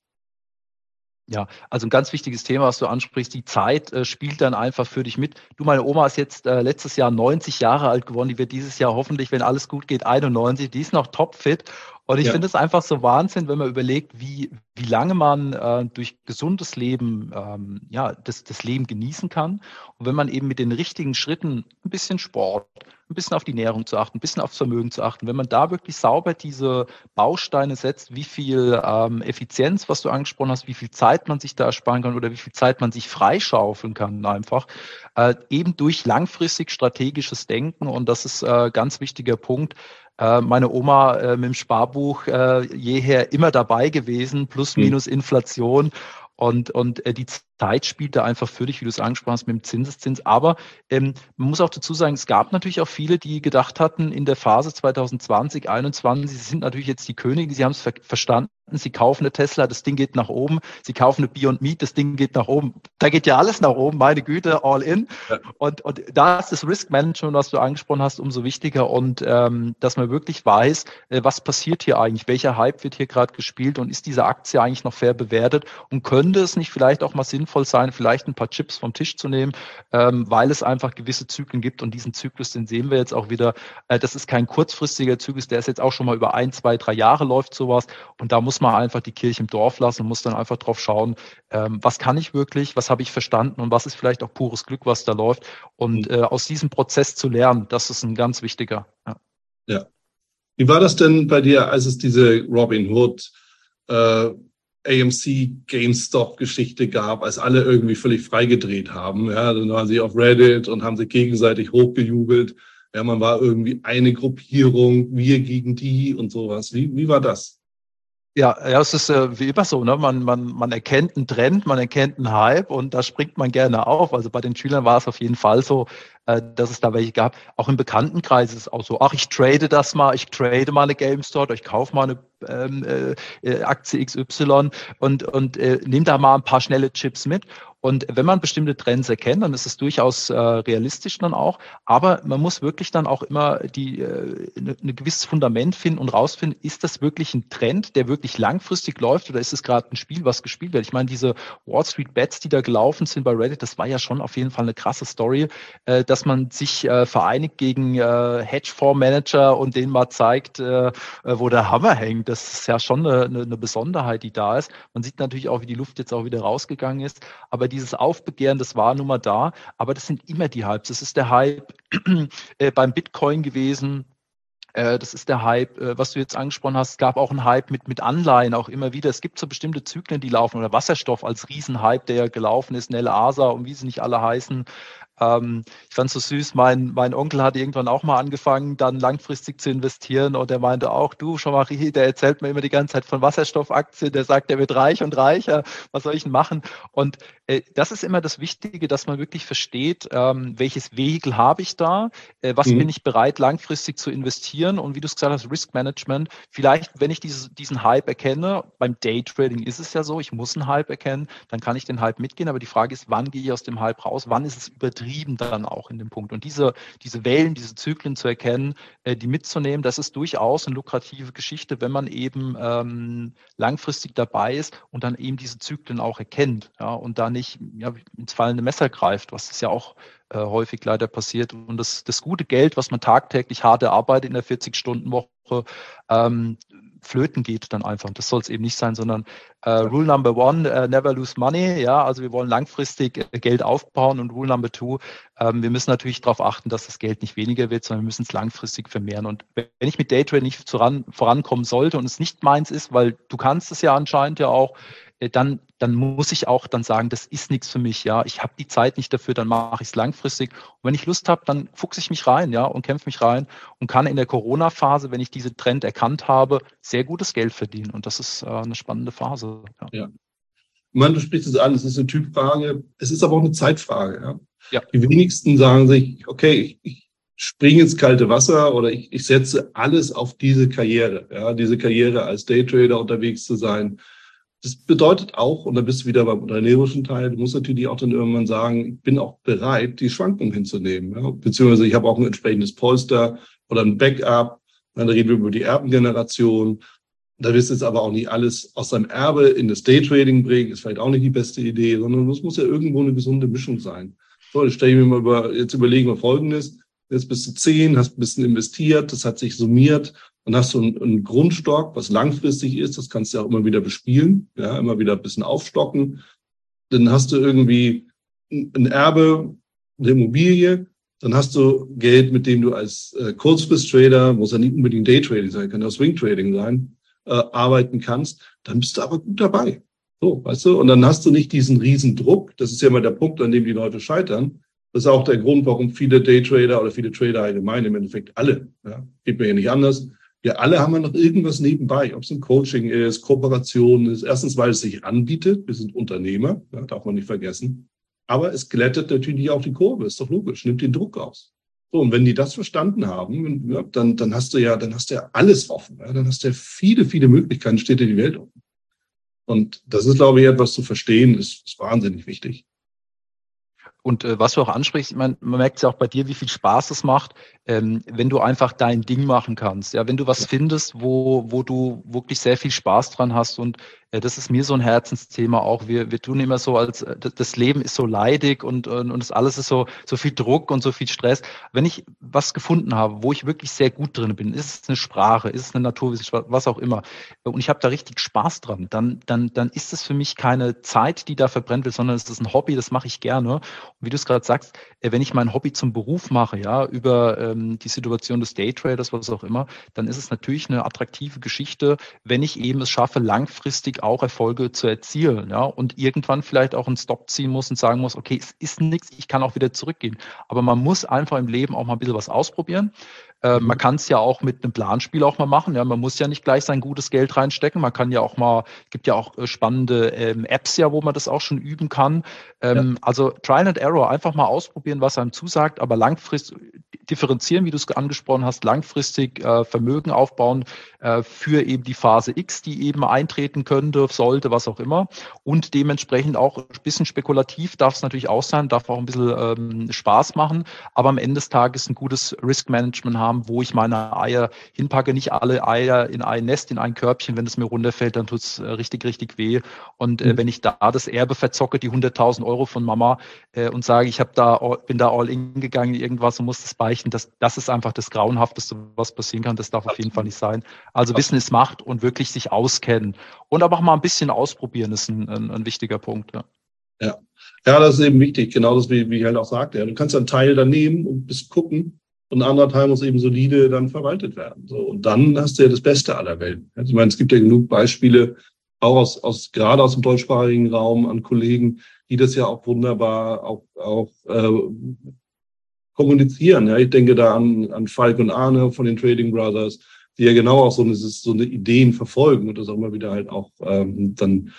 Ja, also ein ganz wichtiges Thema, was du ansprichst, die Zeit äh, spielt dann einfach für dich mit. Du, meine Oma ist jetzt äh, letztes Jahr 90 Jahre alt geworden, die wird dieses Jahr hoffentlich, wenn alles gut geht, 91, die ist noch topfit und ich ja. finde es einfach so Wahnsinn, wenn man überlegt, wie, wie lange man äh, durch gesundes Leben ähm, ja, das, das Leben genießen kann. Und wenn man eben mit den richtigen Schritten ein bisschen Sport, ein bisschen auf die Ernährung zu achten, ein bisschen aufs Vermögen zu achten, wenn man da wirklich sauber diese Bausteine setzt, wie viel ähm, Effizienz, was du angesprochen hast, wie viel Zeit man sich da ersparen kann oder wie viel Zeit man sich freischaufeln kann einfach, äh, eben durch langfristig strategisches Denken. Und das ist äh, ganz wichtiger Punkt, äh, meine Oma äh, mit dem Sparbuch äh, jeher immer dabei gewesen, plus hm. minus Inflation. Und, und äh, die Zeit spielt da einfach für dich, wie du es angesprochen hast, mit dem Zinseszins. Aber ähm, man muss auch dazu sagen, es gab natürlich auch viele, die gedacht hatten, in der Phase 2020, 2021, sie sind natürlich jetzt die Könige, sie haben es ver verstanden, sie kaufen eine Tesla, das Ding geht nach oben, sie kaufen eine Beyond Meat, das Ding geht nach oben. Da geht ja alles nach oben, meine Güte, all in. Ja. Und, und da ist das Risk Management, was du angesprochen hast, umso wichtiger und ähm, dass man wirklich weiß, äh, was passiert hier eigentlich, welcher Hype wird hier gerade gespielt und ist diese Aktie eigentlich noch fair bewertet und könnte es nicht vielleicht auch mal sinnvoll sinnvoll sein, vielleicht ein paar Chips vom Tisch zu nehmen, ähm, weil es einfach gewisse Zyklen gibt und diesen Zyklus, den sehen wir jetzt auch wieder. Äh, das ist kein kurzfristiger Zyklus, der ist jetzt auch schon mal über ein, zwei, drei Jahre läuft sowas und da muss man einfach die Kirche im Dorf lassen und muss dann einfach drauf schauen, ähm, was kann ich wirklich, was habe ich verstanden und was ist vielleicht auch pures Glück, was da läuft und mhm. äh, aus diesem Prozess zu lernen, das ist ein ganz wichtiger.
Ja. ja. Wie war das denn bei dir, als es diese Robin Hood äh, AMC GameStop-Geschichte gab, als alle irgendwie völlig freigedreht haben. Ja, dann waren sie auf Reddit und haben sich gegenseitig hochgejubelt. Ja, man war irgendwie eine Gruppierung, wir gegen die und sowas. Wie, wie war das?
Ja, ja, es ist äh, wie immer so, ne? Man, man, man erkennt einen Trend, man erkennt einen Hype und da springt man gerne auf. Also bei den Schülern war es auf jeden Fall so, äh, dass es da welche gab. Auch im Bekanntenkreis ist es auch so, ach, ich trade das mal, ich trade mal eine GameStop, ich kaufe mal eine ähm, äh, äh Aktie XY und, und äh, nimm da mal ein paar schnelle Chips mit. Und wenn man bestimmte Trends erkennt, dann ist es durchaus äh, realistisch dann auch. Aber man muss wirklich dann auch immer die äh, eine, eine gewisses Fundament finden und rausfinden, ist das wirklich ein Trend, der wirklich langfristig läuft oder ist es gerade ein Spiel, was gespielt wird? Ich meine, diese Wall Street Bets, die da gelaufen sind bei Reddit, das war ja schon auf jeden Fall eine krasse Story, äh, dass man sich äh, vereinigt gegen äh, Hedgefondsmanager und denen mal zeigt, äh, wo der Hammer hängt. Das ist ja schon eine, eine Besonderheit, die da ist. Man sieht natürlich auch, wie die Luft jetzt auch wieder rausgegangen ist. Aber dieses Aufbegehren, das war nun mal da, aber das sind immer die Hypes. Das ist der Hype äh, beim Bitcoin gewesen, äh, das ist der Hype, äh, was du jetzt angesprochen hast. Es gab auch einen Hype mit, mit Anleihen auch immer wieder. Es gibt so bestimmte Zyklen, die laufen oder Wasserstoff als Riesenhype, der gelaufen ist, Nelle Asa und wie sie nicht alle heißen. Ähm, ich fand es so süß, mein, mein Onkel hat irgendwann auch mal angefangen, dann langfristig zu investieren und er meinte auch, du, Jean-Marie, der erzählt mir immer die ganze Zeit von Wasserstoffaktien, der sagt, er wird reich und reicher, was soll ich denn machen? Und äh, das ist immer das Wichtige, dass man wirklich versteht, ähm, welches Vehikel habe ich da, äh, was mhm. bin ich bereit langfristig zu investieren und wie du es gesagt hast, Risk Management, vielleicht, wenn ich diese, diesen Hype erkenne, beim Daytrading ist es ja so, ich muss einen Hype erkennen, dann kann ich den Hype mitgehen, aber die Frage ist, wann gehe ich aus dem Hype raus, wann ist es übertrieben? Getrieben dann auch in dem Punkt. Und diese, diese Wellen, diese Zyklen zu erkennen, äh, die mitzunehmen, das ist durchaus eine lukrative Geschichte, wenn man eben ähm, langfristig dabei ist und dann eben diese Zyklen auch erkennt ja, und da nicht ja, ins fallende Messer greift, was ist ja auch äh, häufig leider passiert. Und das, das gute Geld, was man tagtäglich hart erarbeitet in der 40-Stunden-Woche, ähm, flöten geht dann einfach. Das soll es eben nicht sein, sondern äh, Rule Number One, äh, never lose money. Ja, also wir wollen langfristig äh, Geld aufbauen und Rule Number Two, ähm, wir müssen natürlich darauf achten, dass das Geld nicht weniger wird, sondern wir müssen es langfristig vermehren. Und wenn ich mit Daytrade nicht voran, vorankommen sollte und es nicht meins ist, weil du kannst es ja anscheinend ja auch, äh, dann, dann muss ich auch dann sagen, das ist nichts für mich, ja. Ich habe die Zeit nicht dafür, dann mache ich es langfristig. Und wenn ich Lust habe, dann fuchse ich mich rein, ja, und kämpfe mich rein und kann in der Corona-Phase, wenn ich diese Trend erkannt habe, sehr gutes Geld verdienen. Und das ist äh, eine spannende Phase.
Ja. ja. Man, du sprichst es an, es ist eine Typfrage, es ist aber auch eine Zeitfrage, ja. ja. Die wenigsten sagen sich, okay, ich, ich springe ins kalte Wasser oder ich, ich setze alles auf diese Karriere, ja, diese Karriere als Daytrader unterwegs zu sein, das bedeutet auch, und da bist du wieder beim unternehmerischen Teil, du musst natürlich auch dann irgendwann sagen, ich bin auch bereit, die Schwankungen hinzunehmen. Ja? Beziehungsweise ich habe auch ein entsprechendes Polster oder ein Backup. Dann reden wir über die Erbengeneration. Da wirst du jetzt aber auch nicht alles aus deinem Erbe in das Daytrading bringen, ist vielleicht auch nicht die beste Idee, sondern es muss ja irgendwo eine gesunde Mischung sein. So, jetzt stelle ich mir mal über, jetzt überlegen wir Folgendes. Jetzt bist du zehn, hast ein bisschen investiert, das hat sich summiert dann hast du einen, einen Grundstock, was langfristig ist. Das kannst du auch immer wieder bespielen, ja, immer wieder ein bisschen aufstocken. Dann hast du irgendwie ein Erbe, eine Immobilie. Dann hast du Geld, mit dem du als äh, Kurzfrist-Trader, muss ja nicht unbedingt Daytrading sein, kann ja Swing-Trading sein, äh, arbeiten kannst. Dann bist du aber gut dabei. So, weißt du? Und dann hast du nicht diesen riesen Druck. Das ist ja immer der Punkt, an dem die Leute scheitern. Das ist auch der Grund, warum viele Daytrader oder viele Trader allgemein im Endeffekt alle, ja, geht mir ja nicht anders, wir alle haben ja noch irgendwas nebenbei, ob es ein Coaching ist, Kooperation ist. Erstens, weil es sich anbietet. Wir sind Unternehmer, ja, darf man nicht vergessen. Aber es glättet natürlich auch die Kurve, ist doch logisch, nimmt den Druck aus. So, und wenn die das verstanden haben, ja, dann, dann hast du ja, dann hast du ja alles offen. Ja, dann hast du ja viele, viele Möglichkeiten, steht dir die Welt offen. Und das ist, glaube ich, etwas zu verstehen, ist, ist wahnsinnig wichtig.
Und äh, was du auch ansprichst, man, man merkt ja auch bei dir, wie viel Spaß es macht, ähm, wenn du einfach dein Ding machen kannst. Ja, wenn du was findest, wo, wo du wirklich sehr viel Spaß dran hast. Und das ist mir so ein Herzensthema auch. Wir, wir tun immer so, als äh, das Leben ist so leidig und, und, und das alles ist so, so viel Druck und so viel Stress. Wenn ich was gefunden habe, wo ich wirklich sehr gut drin bin, ist es eine Sprache, ist es eine Naturwissenschaft, was auch immer, und ich habe da richtig Spaß dran, dann, dann, dann ist es für mich keine Zeit, die da verbrennt wird, sondern es ist ein Hobby, das mache ich gerne. Und wie du es gerade sagst, äh, wenn ich mein Hobby zum Beruf mache, ja, über ähm, die Situation des Daytraders, was auch immer, dann ist es natürlich eine attraktive Geschichte, wenn ich eben es schaffe, langfristig auch Erfolge zu erzielen, ja, und irgendwann vielleicht auch einen Stop ziehen muss und sagen muss, okay, es ist nichts, ich kann auch wieder zurückgehen. Aber man muss einfach im Leben auch mal ein bisschen was ausprobieren. Äh, man mhm. kann es ja auch mit einem Planspiel auch mal machen. Ja, man muss ja nicht gleich sein gutes Geld reinstecken. Man kann ja auch mal, gibt ja auch äh, spannende ähm, Apps ja, wo man das auch schon üben kann. Ähm, ja. Also Trial and Error, einfach mal ausprobieren, was einem zusagt, aber langfristig differenzieren, wie du es angesprochen hast, langfristig äh, Vermögen aufbauen äh, für eben die Phase X, die eben eintreten könnte, sollte, was auch immer. Und dementsprechend auch ein bisschen spekulativ darf es natürlich auch sein, darf auch ein bisschen ähm, Spaß machen, aber am Ende des Tages ein gutes Risk Management haben haben, wo ich meine Eier hinpacke. Nicht alle Eier in ein Nest, in ein Körbchen. Wenn es mir runterfällt, dann tut es äh, richtig, richtig weh. Und äh, mhm. wenn ich da das Erbe verzocke, die 100.000 Euro von Mama äh, und sage, ich habe da, bin da all in gegangen, irgendwas und muss das beichten, das, das ist einfach das Grauenhafteste, was passieren kann. Das darf auf jeden Fall nicht sein. Also Wissen ist Macht und wirklich sich auskennen. Und aber auch mal ein bisschen ausprobieren ist ein, ein, ein wichtiger Punkt. Ja.
Ja. ja, das ist eben wichtig. Genau das, wie, wie ich halt auch sagte. Du kannst einen Teil da nehmen und bis gucken, und ein anderer Teil muss eben solide dann verwaltet werden. So, und dann hast du ja das Beste aller Welten. Also ich meine, es gibt ja genug Beispiele, auch aus, aus gerade aus dem deutschsprachigen Raum an Kollegen, die das ja auch wunderbar auch, auch äh, kommunizieren. Ja, ich denke da an, an Falk und Arne von den Trading Brothers, die ja genau auch so eine, so eine Ideen verfolgen und das auch immer wieder halt auch ähm, dann,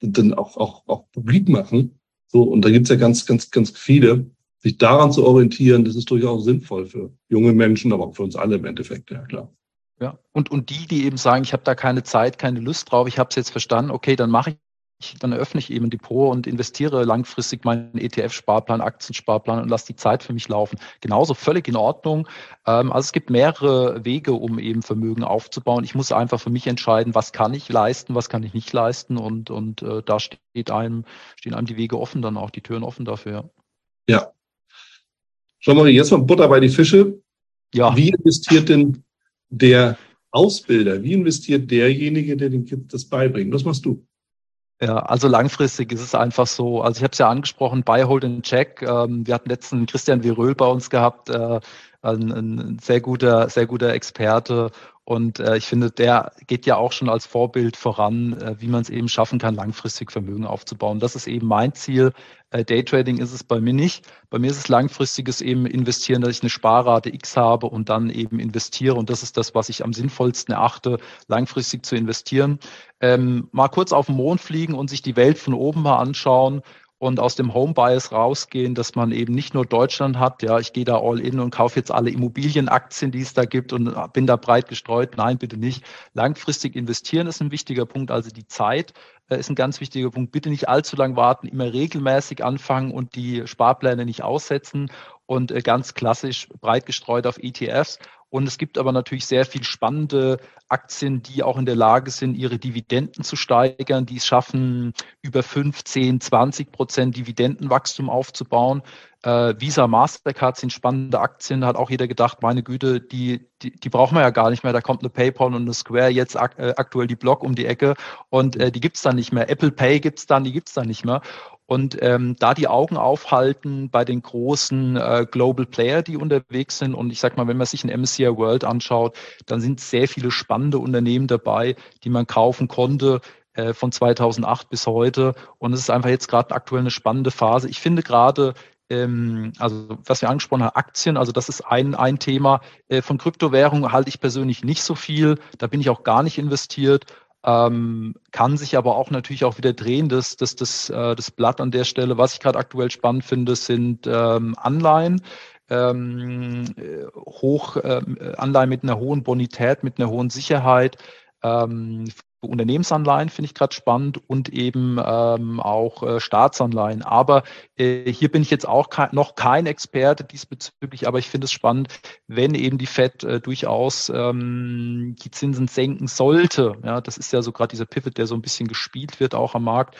dann auch, auch, auch publik machen. So, und da gibt's ja ganz, ganz, ganz viele sich daran zu orientieren, das ist durchaus sinnvoll für junge Menschen, aber auch für uns alle im Endeffekt, ja klar.
Ja, und, und die, die eben sagen, ich habe da keine Zeit, keine Lust drauf, ich habe es jetzt verstanden, okay, dann mache ich, dann eröffne ich eben ein Depot und investiere langfristig meinen ETF-Sparplan, Aktiensparplan und lasse die Zeit für mich laufen. Genauso völlig in Ordnung. Ähm, also es gibt mehrere Wege, um eben Vermögen aufzubauen. Ich muss einfach für mich entscheiden, was kann ich leisten, was kann ich nicht leisten und, und äh, da steht einem, stehen einem die Wege offen, dann auch die Türen offen dafür.
Ja, Schau mal, jetzt mal Butter bei die Fische. Ja. Wie investiert denn der Ausbilder? Wie investiert derjenige, der den Kids das beibringt? Was machst du?
Ja, also langfristig ist es einfach so. Also ich habe es ja angesprochen, Buy, Hold and Check. Ähm, wir hatten letzten Christian Viröl bei uns gehabt, äh, ein, ein sehr guter, sehr guter Experte. Und äh, ich finde, der geht ja auch schon als Vorbild voran, äh, wie man es eben schaffen kann, langfristig Vermögen aufzubauen. Das ist eben mein Ziel. Äh, Daytrading ist es bei mir nicht. Bei mir ist es langfristiges eben investieren, dass ich eine Sparrate X habe und dann eben investiere. Und das ist das, was ich am sinnvollsten erachte, langfristig zu investieren. Ähm, mal kurz auf den Mond fliegen und sich die Welt von oben mal anschauen und aus dem Home Bias rausgehen, dass man eben nicht nur Deutschland hat, ja, ich gehe da all in und kaufe jetzt alle Immobilienaktien, die es da gibt und bin da breit gestreut. Nein, bitte nicht. Langfristig investieren ist ein wichtiger Punkt, also die Zeit äh, ist ein ganz wichtiger Punkt. Bitte nicht allzu lang warten, immer regelmäßig anfangen und die Sparpläne nicht aussetzen und äh, ganz klassisch breit gestreut auf ETFs und es gibt aber natürlich sehr viel spannende Aktien, die auch in der Lage sind, ihre Dividenden zu steigern, die es schaffen, über 15, 20 Prozent Dividendenwachstum aufzubauen. Äh, Visa, Mastercard sind spannende Aktien. Hat auch jeder gedacht, meine Güte, die, die, die brauchen wir ja gar nicht mehr. Da kommt eine PayPal und eine Square, jetzt ak äh, aktuell die Block um die Ecke und äh, die gibt's dann nicht mehr. Apple Pay gibt's dann, die gibt's dann nicht mehr. Und ähm, da die Augen aufhalten bei den großen äh, Global Player, die unterwegs sind. Und ich sag mal, wenn man sich ein MSCI World anschaut, dann sind sehr viele spannende Unternehmen dabei, die man kaufen konnte äh, von 2008 bis heute. Und es ist einfach jetzt gerade aktuell eine spannende Phase. Ich finde gerade ähm, also was wir angesprochen haben, Aktien, also das ist ein, ein Thema. Äh, von Kryptowährungen halte ich persönlich nicht so viel. Da bin ich auch gar nicht investiert ähm, kann sich aber auch natürlich auch wieder drehen. Das, das, das, äh, das Blatt an der Stelle, was ich gerade aktuell spannend finde, sind ähm, Anleihen. Ähm, äh, hoch, äh, Anleihen mit einer hohen Bonität, mit einer hohen Sicherheit. Ähm, Unternehmensanleihen finde ich gerade spannend und eben ähm, auch äh, Staatsanleihen. Aber äh, hier bin ich jetzt auch ke noch kein Experte diesbezüglich, aber ich finde es spannend, wenn eben die Fed äh, durchaus ähm, die Zinsen senken sollte. Ja, das ist ja so gerade dieser Pivot, der so ein bisschen gespielt wird auch am Markt.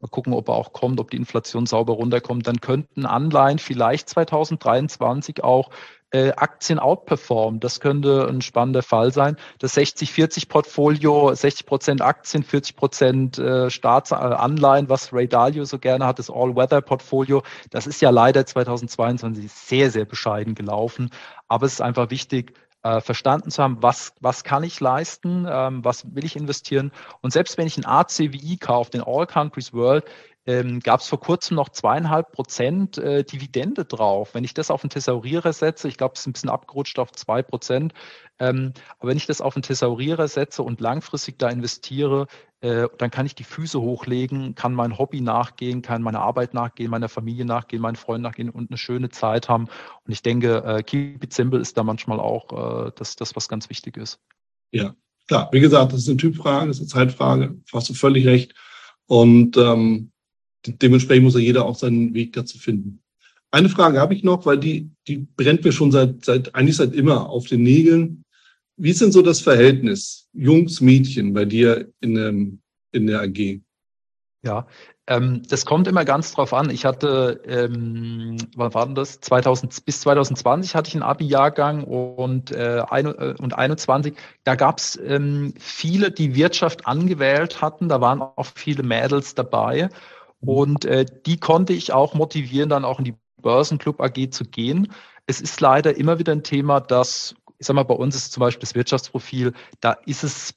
Mal gucken, ob er auch kommt, ob die Inflation sauber runterkommt. Dann könnten Anleihen vielleicht 2023 auch äh, Aktien outperformen. Das könnte ein spannender Fall sein. Das 60-40-Portfolio, 60 Prozent Aktien, 40 Prozent äh, Staatsanleihen, was Ray Dalio so gerne hat, das All-Weather-Portfolio, das ist ja leider 2022 sehr, sehr bescheiden gelaufen. Aber es ist einfach wichtig, äh, verstanden zu haben, was, was kann ich leisten, ähm, was will ich investieren. Und selbst wenn ich ein ACWI kaufe, den All Countries World, ähm, gab es vor kurzem noch zweieinhalb Prozent äh, Dividende drauf. Wenn ich das auf einen Thesaurierer setze, ich glaube, es ist ein bisschen abgerutscht auf zwei Prozent, ähm, aber wenn ich das auf einen Thesaurierer setze und langfristig da investiere, äh, dann kann ich die Füße hochlegen, kann mein Hobby nachgehen, kann meiner Arbeit nachgehen, meiner Familie nachgehen, meinen Freunden nachgehen und eine schöne Zeit haben. Und ich denke, äh, keep it simple ist da manchmal auch äh, das, das, was ganz wichtig ist.
Ja, klar. Wie gesagt, das ist eine Typfrage, das ist eine Zeitfrage. Hast du völlig recht. Und ähm, dementsprechend muss ja jeder auch seinen Weg dazu finden. Eine Frage habe ich noch, weil die, die brennt mir schon seit, seit, eigentlich seit immer auf den Nägeln. Wie ist denn so das Verhältnis Jungs, Mädchen bei dir in, ähm, in der AG?
Ja, ähm, das kommt immer ganz drauf an. Ich hatte, ähm, wann war denn das? 2000, bis 2020 hatte ich einen Abi-Jahrgang und, äh, äh, und 21. Da gab es ähm, viele, die Wirtschaft angewählt hatten. Da waren auch viele Mädels dabei. Und äh, die konnte ich auch motivieren, dann auch in die Börsenclub AG zu gehen. Es ist leider immer wieder ein Thema, dass, ich sag mal, bei uns ist zum Beispiel das Wirtschaftsprofil, da ist es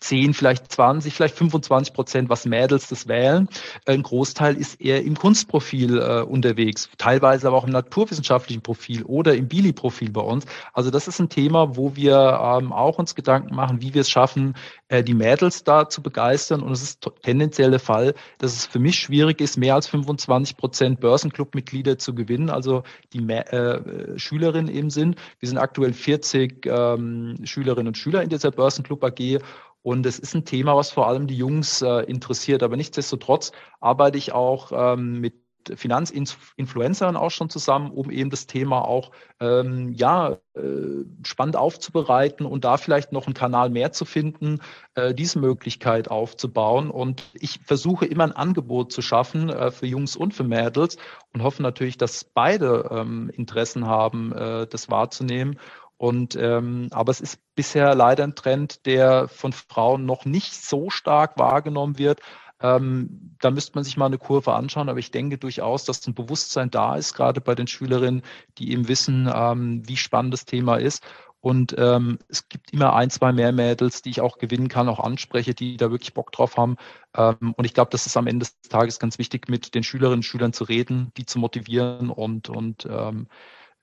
10, vielleicht 20, vielleicht 25 Prozent, was Mädels das wählen. Ein Großteil ist eher im Kunstprofil äh, unterwegs, teilweise aber auch im naturwissenschaftlichen Profil oder im Bili-Profil bei uns. Also das ist ein Thema, wo wir ähm, auch uns Gedanken machen, wie wir es schaffen, äh, die Mädels da zu begeistern. Und es ist tendenziell der Fall, dass es für mich schwierig ist, mehr als 25 Prozent Börsenclub-Mitglieder zu gewinnen, also die äh, Schülerinnen eben sind. Wir sind aktuell 40 ähm, Schülerinnen und Schüler in dieser Börsenclub AG und es ist ein Thema, was vor allem die Jungs äh, interessiert. Aber nichtsdestotrotz arbeite ich auch ähm, mit Finanzinfluencern auch schon zusammen, um eben das Thema auch ähm, ja, äh, spannend aufzubereiten und da vielleicht noch einen Kanal mehr zu finden, äh, diese Möglichkeit aufzubauen. Und ich versuche immer ein Angebot zu schaffen äh, für Jungs und für Mädels und hoffe natürlich, dass beide ähm, Interessen haben, äh, das wahrzunehmen. Und ähm, aber es ist bisher leider ein Trend, der von Frauen noch nicht so stark wahrgenommen wird. Ähm, da müsste man sich mal eine Kurve anschauen, aber ich denke durchaus, dass ein Bewusstsein da ist, gerade bei den Schülerinnen, die eben wissen, ähm, wie spannend das Thema ist. Und ähm, es gibt immer ein, zwei mehr Mädels, die ich auch gewinnen kann, auch anspreche, die da wirklich Bock drauf haben. Ähm, und ich glaube, das ist am Ende des Tages ganz wichtig, mit den Schülerinnen und Schülern zu reden, die zu motivieren und, und ähm,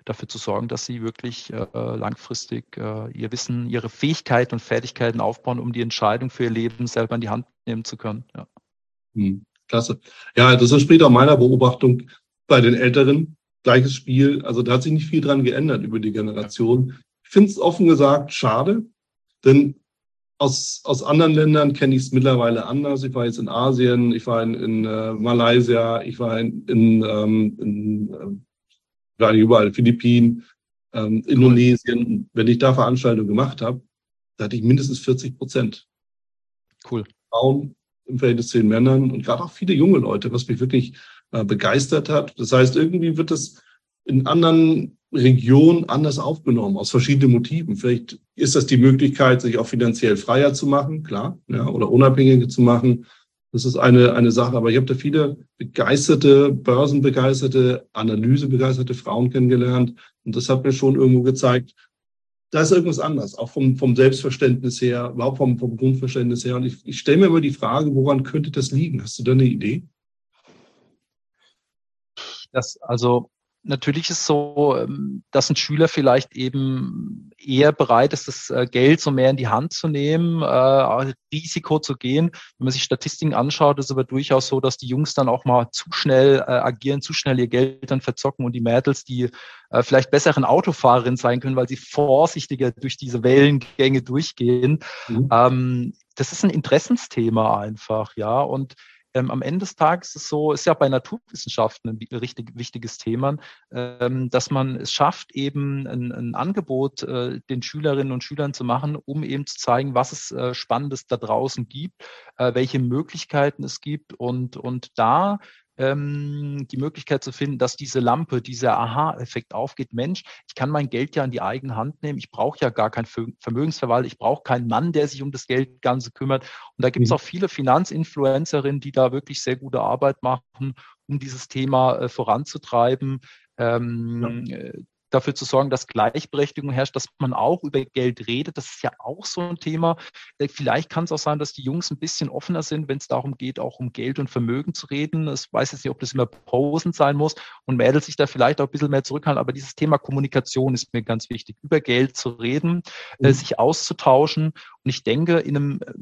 dafür zu sorgen, dass sie wirklich äh, langfristig äh, ihr Wissen, ihre Fähigkeiten und Fertigkeiten aufbauen, um die Entscheidung für ihr Leben selber in die Hand nehmen zu können. Ja.
Hm, klasse. Ja, das entspricht auch meiner Beobachtung bei den Älteren. Gleiches Spiel. Also da hat sich nicht viel dran geändert über die Generation. Ich finde es offen gesagt schade, denn aus, aus anderen Ländern kenne ich es mittlerweile anders. Ich war jetzt in Asien, ich war in, in äh, Malaysia, ich war in, in, ähm, in gerade überall, Philippinen, ähm, Indonesien. Wenn ich da Veranstaltungen gemacht habe, da hatte ich mindestens 40 Prozent.
Cool.
Frauen im Verhältnis zu den Männern und gerade auch viele junge Leute, was mich wirklich äh, begeistert hat. Das heißt, irgendwie wird das in anderen Regionen anders aufgenommen, aus verschiedenen Motiven. Vielleicht ist das die Möglichkeit, sich auch finanziell freier zu machen, klar, ja, oder unabhängiger zu machen. Das ist eine, eine Sache. Aber ich habe da viele begeisterte, börsenbegeisterte, analysebegeisterte Frauen kennengelernt. Und das hat mir schon irgendwo gezeigt, da ist irgendwas anders, auch vom, vom Selbstverständnis her, überhaupt vom, vom Grundverständnis her. Und ich, ich stelle mir immer die Frage, woran könnte das liegen? Hast du da eine Idee?
Das, also natürlich ist so, ähm, dass ein Schüler vielleicht eben eher bereit ist, das äh, Geld so mehr in die Hand zu nehmen, äh, Risiko zu gehen. Wenn man sich Statistiken anschaut, ist es aber durchaus so, dass die Jungs dann auch mal zu schnell äh, agieren, zu schnell ihr Geld dann verzocken und die Mädels, die äh, vielleicht besseren Autofahrerin sein können, weil sie vorsichtiger durch diese Wellengänge durchgehen. Mhm. Ähm, das ist ein Interessensthema einfach, ja. Und ähm, am Ende des Tages ist es so, ist ja bei Naturwissenschaften ein richtig wichtiges Thema, ähm, dass man es schafft, eben ein, ein Angebot äh, den Schülerinnen und Schülern zu machen, um eben zu zeigen, was es äh, Spannendes da draußen gibt, äh, welche Möglichkeiten es gibt und, und da ähm, die Möglichkeit zu finden, dass diese Lampe, dieser Aha-Effekt aufgeht. Mensch, ich kann mein Geld ja in die eigene Hand nehmen. Ich brauche ja gar keinen Vermögensverwalter. Ich brauche keinen Mann, der sich um das Geld Ganze kümmert. Und da gibt es mhm. auch viele Finanzinfluencerinnen, die da wirklich sehr gute Arbeit machen, um dieses Thema äh, voranzutreiben. Ähm, ja. Dafür zu sorgen, dass Gleichberechtigung herrscht, dass man auch über Geld redet. Das ist ja auch so ein Thema. Äh, vielleicht kann es auch sein, dass die Jungs ein bisschen offener sind, wenn es darum geht, auch um Geld und Vermögen zu reden. Ich weiß jetzt nicht, ob das immer Posen sein muss und Mädels sich da vielleicht auch ein bisschen mehr zurückhalten. Aber dieses Thema Kommunikation ist mir ganz wichtig, über Geld zu reden, äh, mhm. sich auszutauschen. Und ich denke, in einem äh,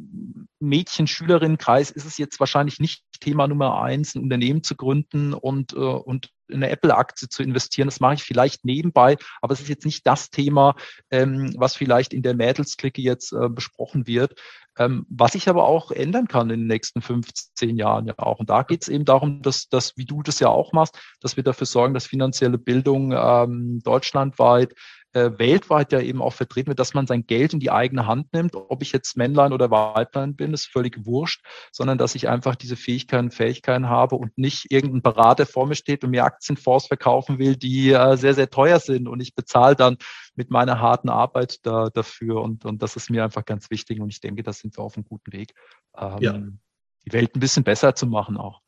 Mädchen-Schülerinnenkreis ist es jetzt wahrscheinlich nicht Thema Nummer eins, ein Unternehmen zu gründen und, und in eine Apple-Aktie zu investieren. Das mache ich vielleicht nebenbei, aber es ist jetzt nicht das Thema, ähm, was vielleicht in der Mädelsklicke jetzt äh, besprochen wird. Ähm, was ich aber auch ändern kann in den nächsten 15 Jahren ja auch. Und da geht es eben darum, dass, dass, wie du das ja auch machst, dass wir dafür sorgen, dass finanzielle Bildung ähm, deutschlandweit äh, weltweit ja eben auch vertreten wird, dass man sein Geld in die eigene Hand nimmt. Ob ich jetzt Männlein oder Weiblein bin, ist völlig wurscht, sondern dass ich einfach diese Fähigkeiten, Fähigkeiten habe und nicht irgendein Berater vor mir steht und mir Aktienfonds verkaufen will, die äh, sehr, sehr teuer sind und ich bezahle dann mit meiner harten Arbeit da, dafür und, und das ist mir einfach ganz wichtig und ich denke, da sind wir auf einem guten Weg, ähm, ja. die Welt ein bisschen besser zu machen auch.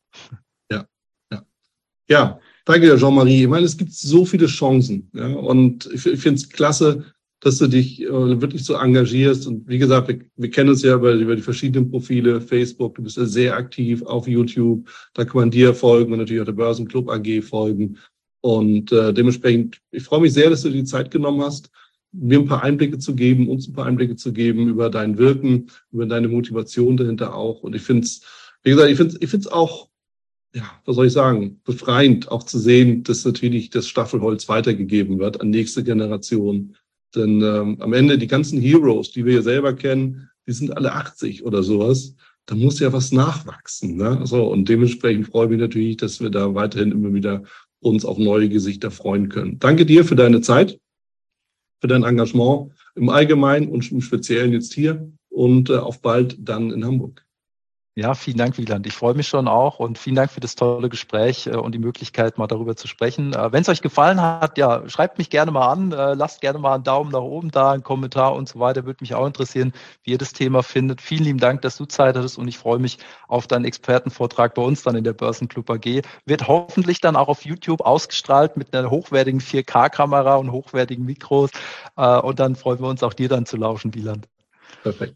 Ja, Danke, Jean-Marie. Ich meine, es gibt so viele Chancen. Ja, und ich, ich finde es klasse, dass du dich äh, wirklich so engagierst. Und wie gesagt, wir, wir kennen uns ja über, über die verschiedenen Profile, Facebook, du bist ja sehr aktiv auf YouTube, da kann man dir folgen und natürlich auch der Börsenclub AG folgen. Und äh, dementsprechend, ich freue mich sehr, dass du dir die Zeit genommen hast, mir ein paar Einblicke zu geben, uns ein paar Einblicke zu geben über dein Wirken, über deine Motivation dahinter auch. Und ich finde es, wie gesagt, ich finde es ich find's auch ja, was soll ich sagen, befreiend auch zu sehen, dass natürlich das Staffelholz weitergegeben wird an nächste Generation. Denn ähm, am Ende die ganzen Heroes, die wir hier selber kennen, die sind alle 80 oder sowas. Da muss ja was nachwachsen. Ne? So, und dementsprechend freue ich mich natürlich, dass wir da weiterhin immer wieder uns auf neue Gesichter freuen können. Danke dir für deine Zeit, für dein Engagement im Allgemeinen und im Speziellen jetzt hier und äh, auf bald dann in Hamburg.
Ja, vielen Dank, Wieland. Ich freue mich schon auch und vielen Dank für das tolle Gespräch äh, und die Möglichkeit, mal darüber zu sprechen. Äh, Wenn es euch gefallen hat, ja, schreibt mich gerne mal an, äh, lasst gerne mal einen Daumen nach oben da, einen Kommentar und so weiter. Würde mich auch interessieren, wie ihr das Thema findet. Vielen lieben Dank, dass du Zeit hattest und ich freue mich auf deinen Expertenvortrag bei uns dann in der Börsenclub AG. Wird hoffentlich dann auch auf YouTube ausgestrahlt mit einer hochwertigen 4K-Kamera und hochwertigen Mikros. Und dann freuen wir uns auch dir dann zu lauschen, Wieland.
Perfekt.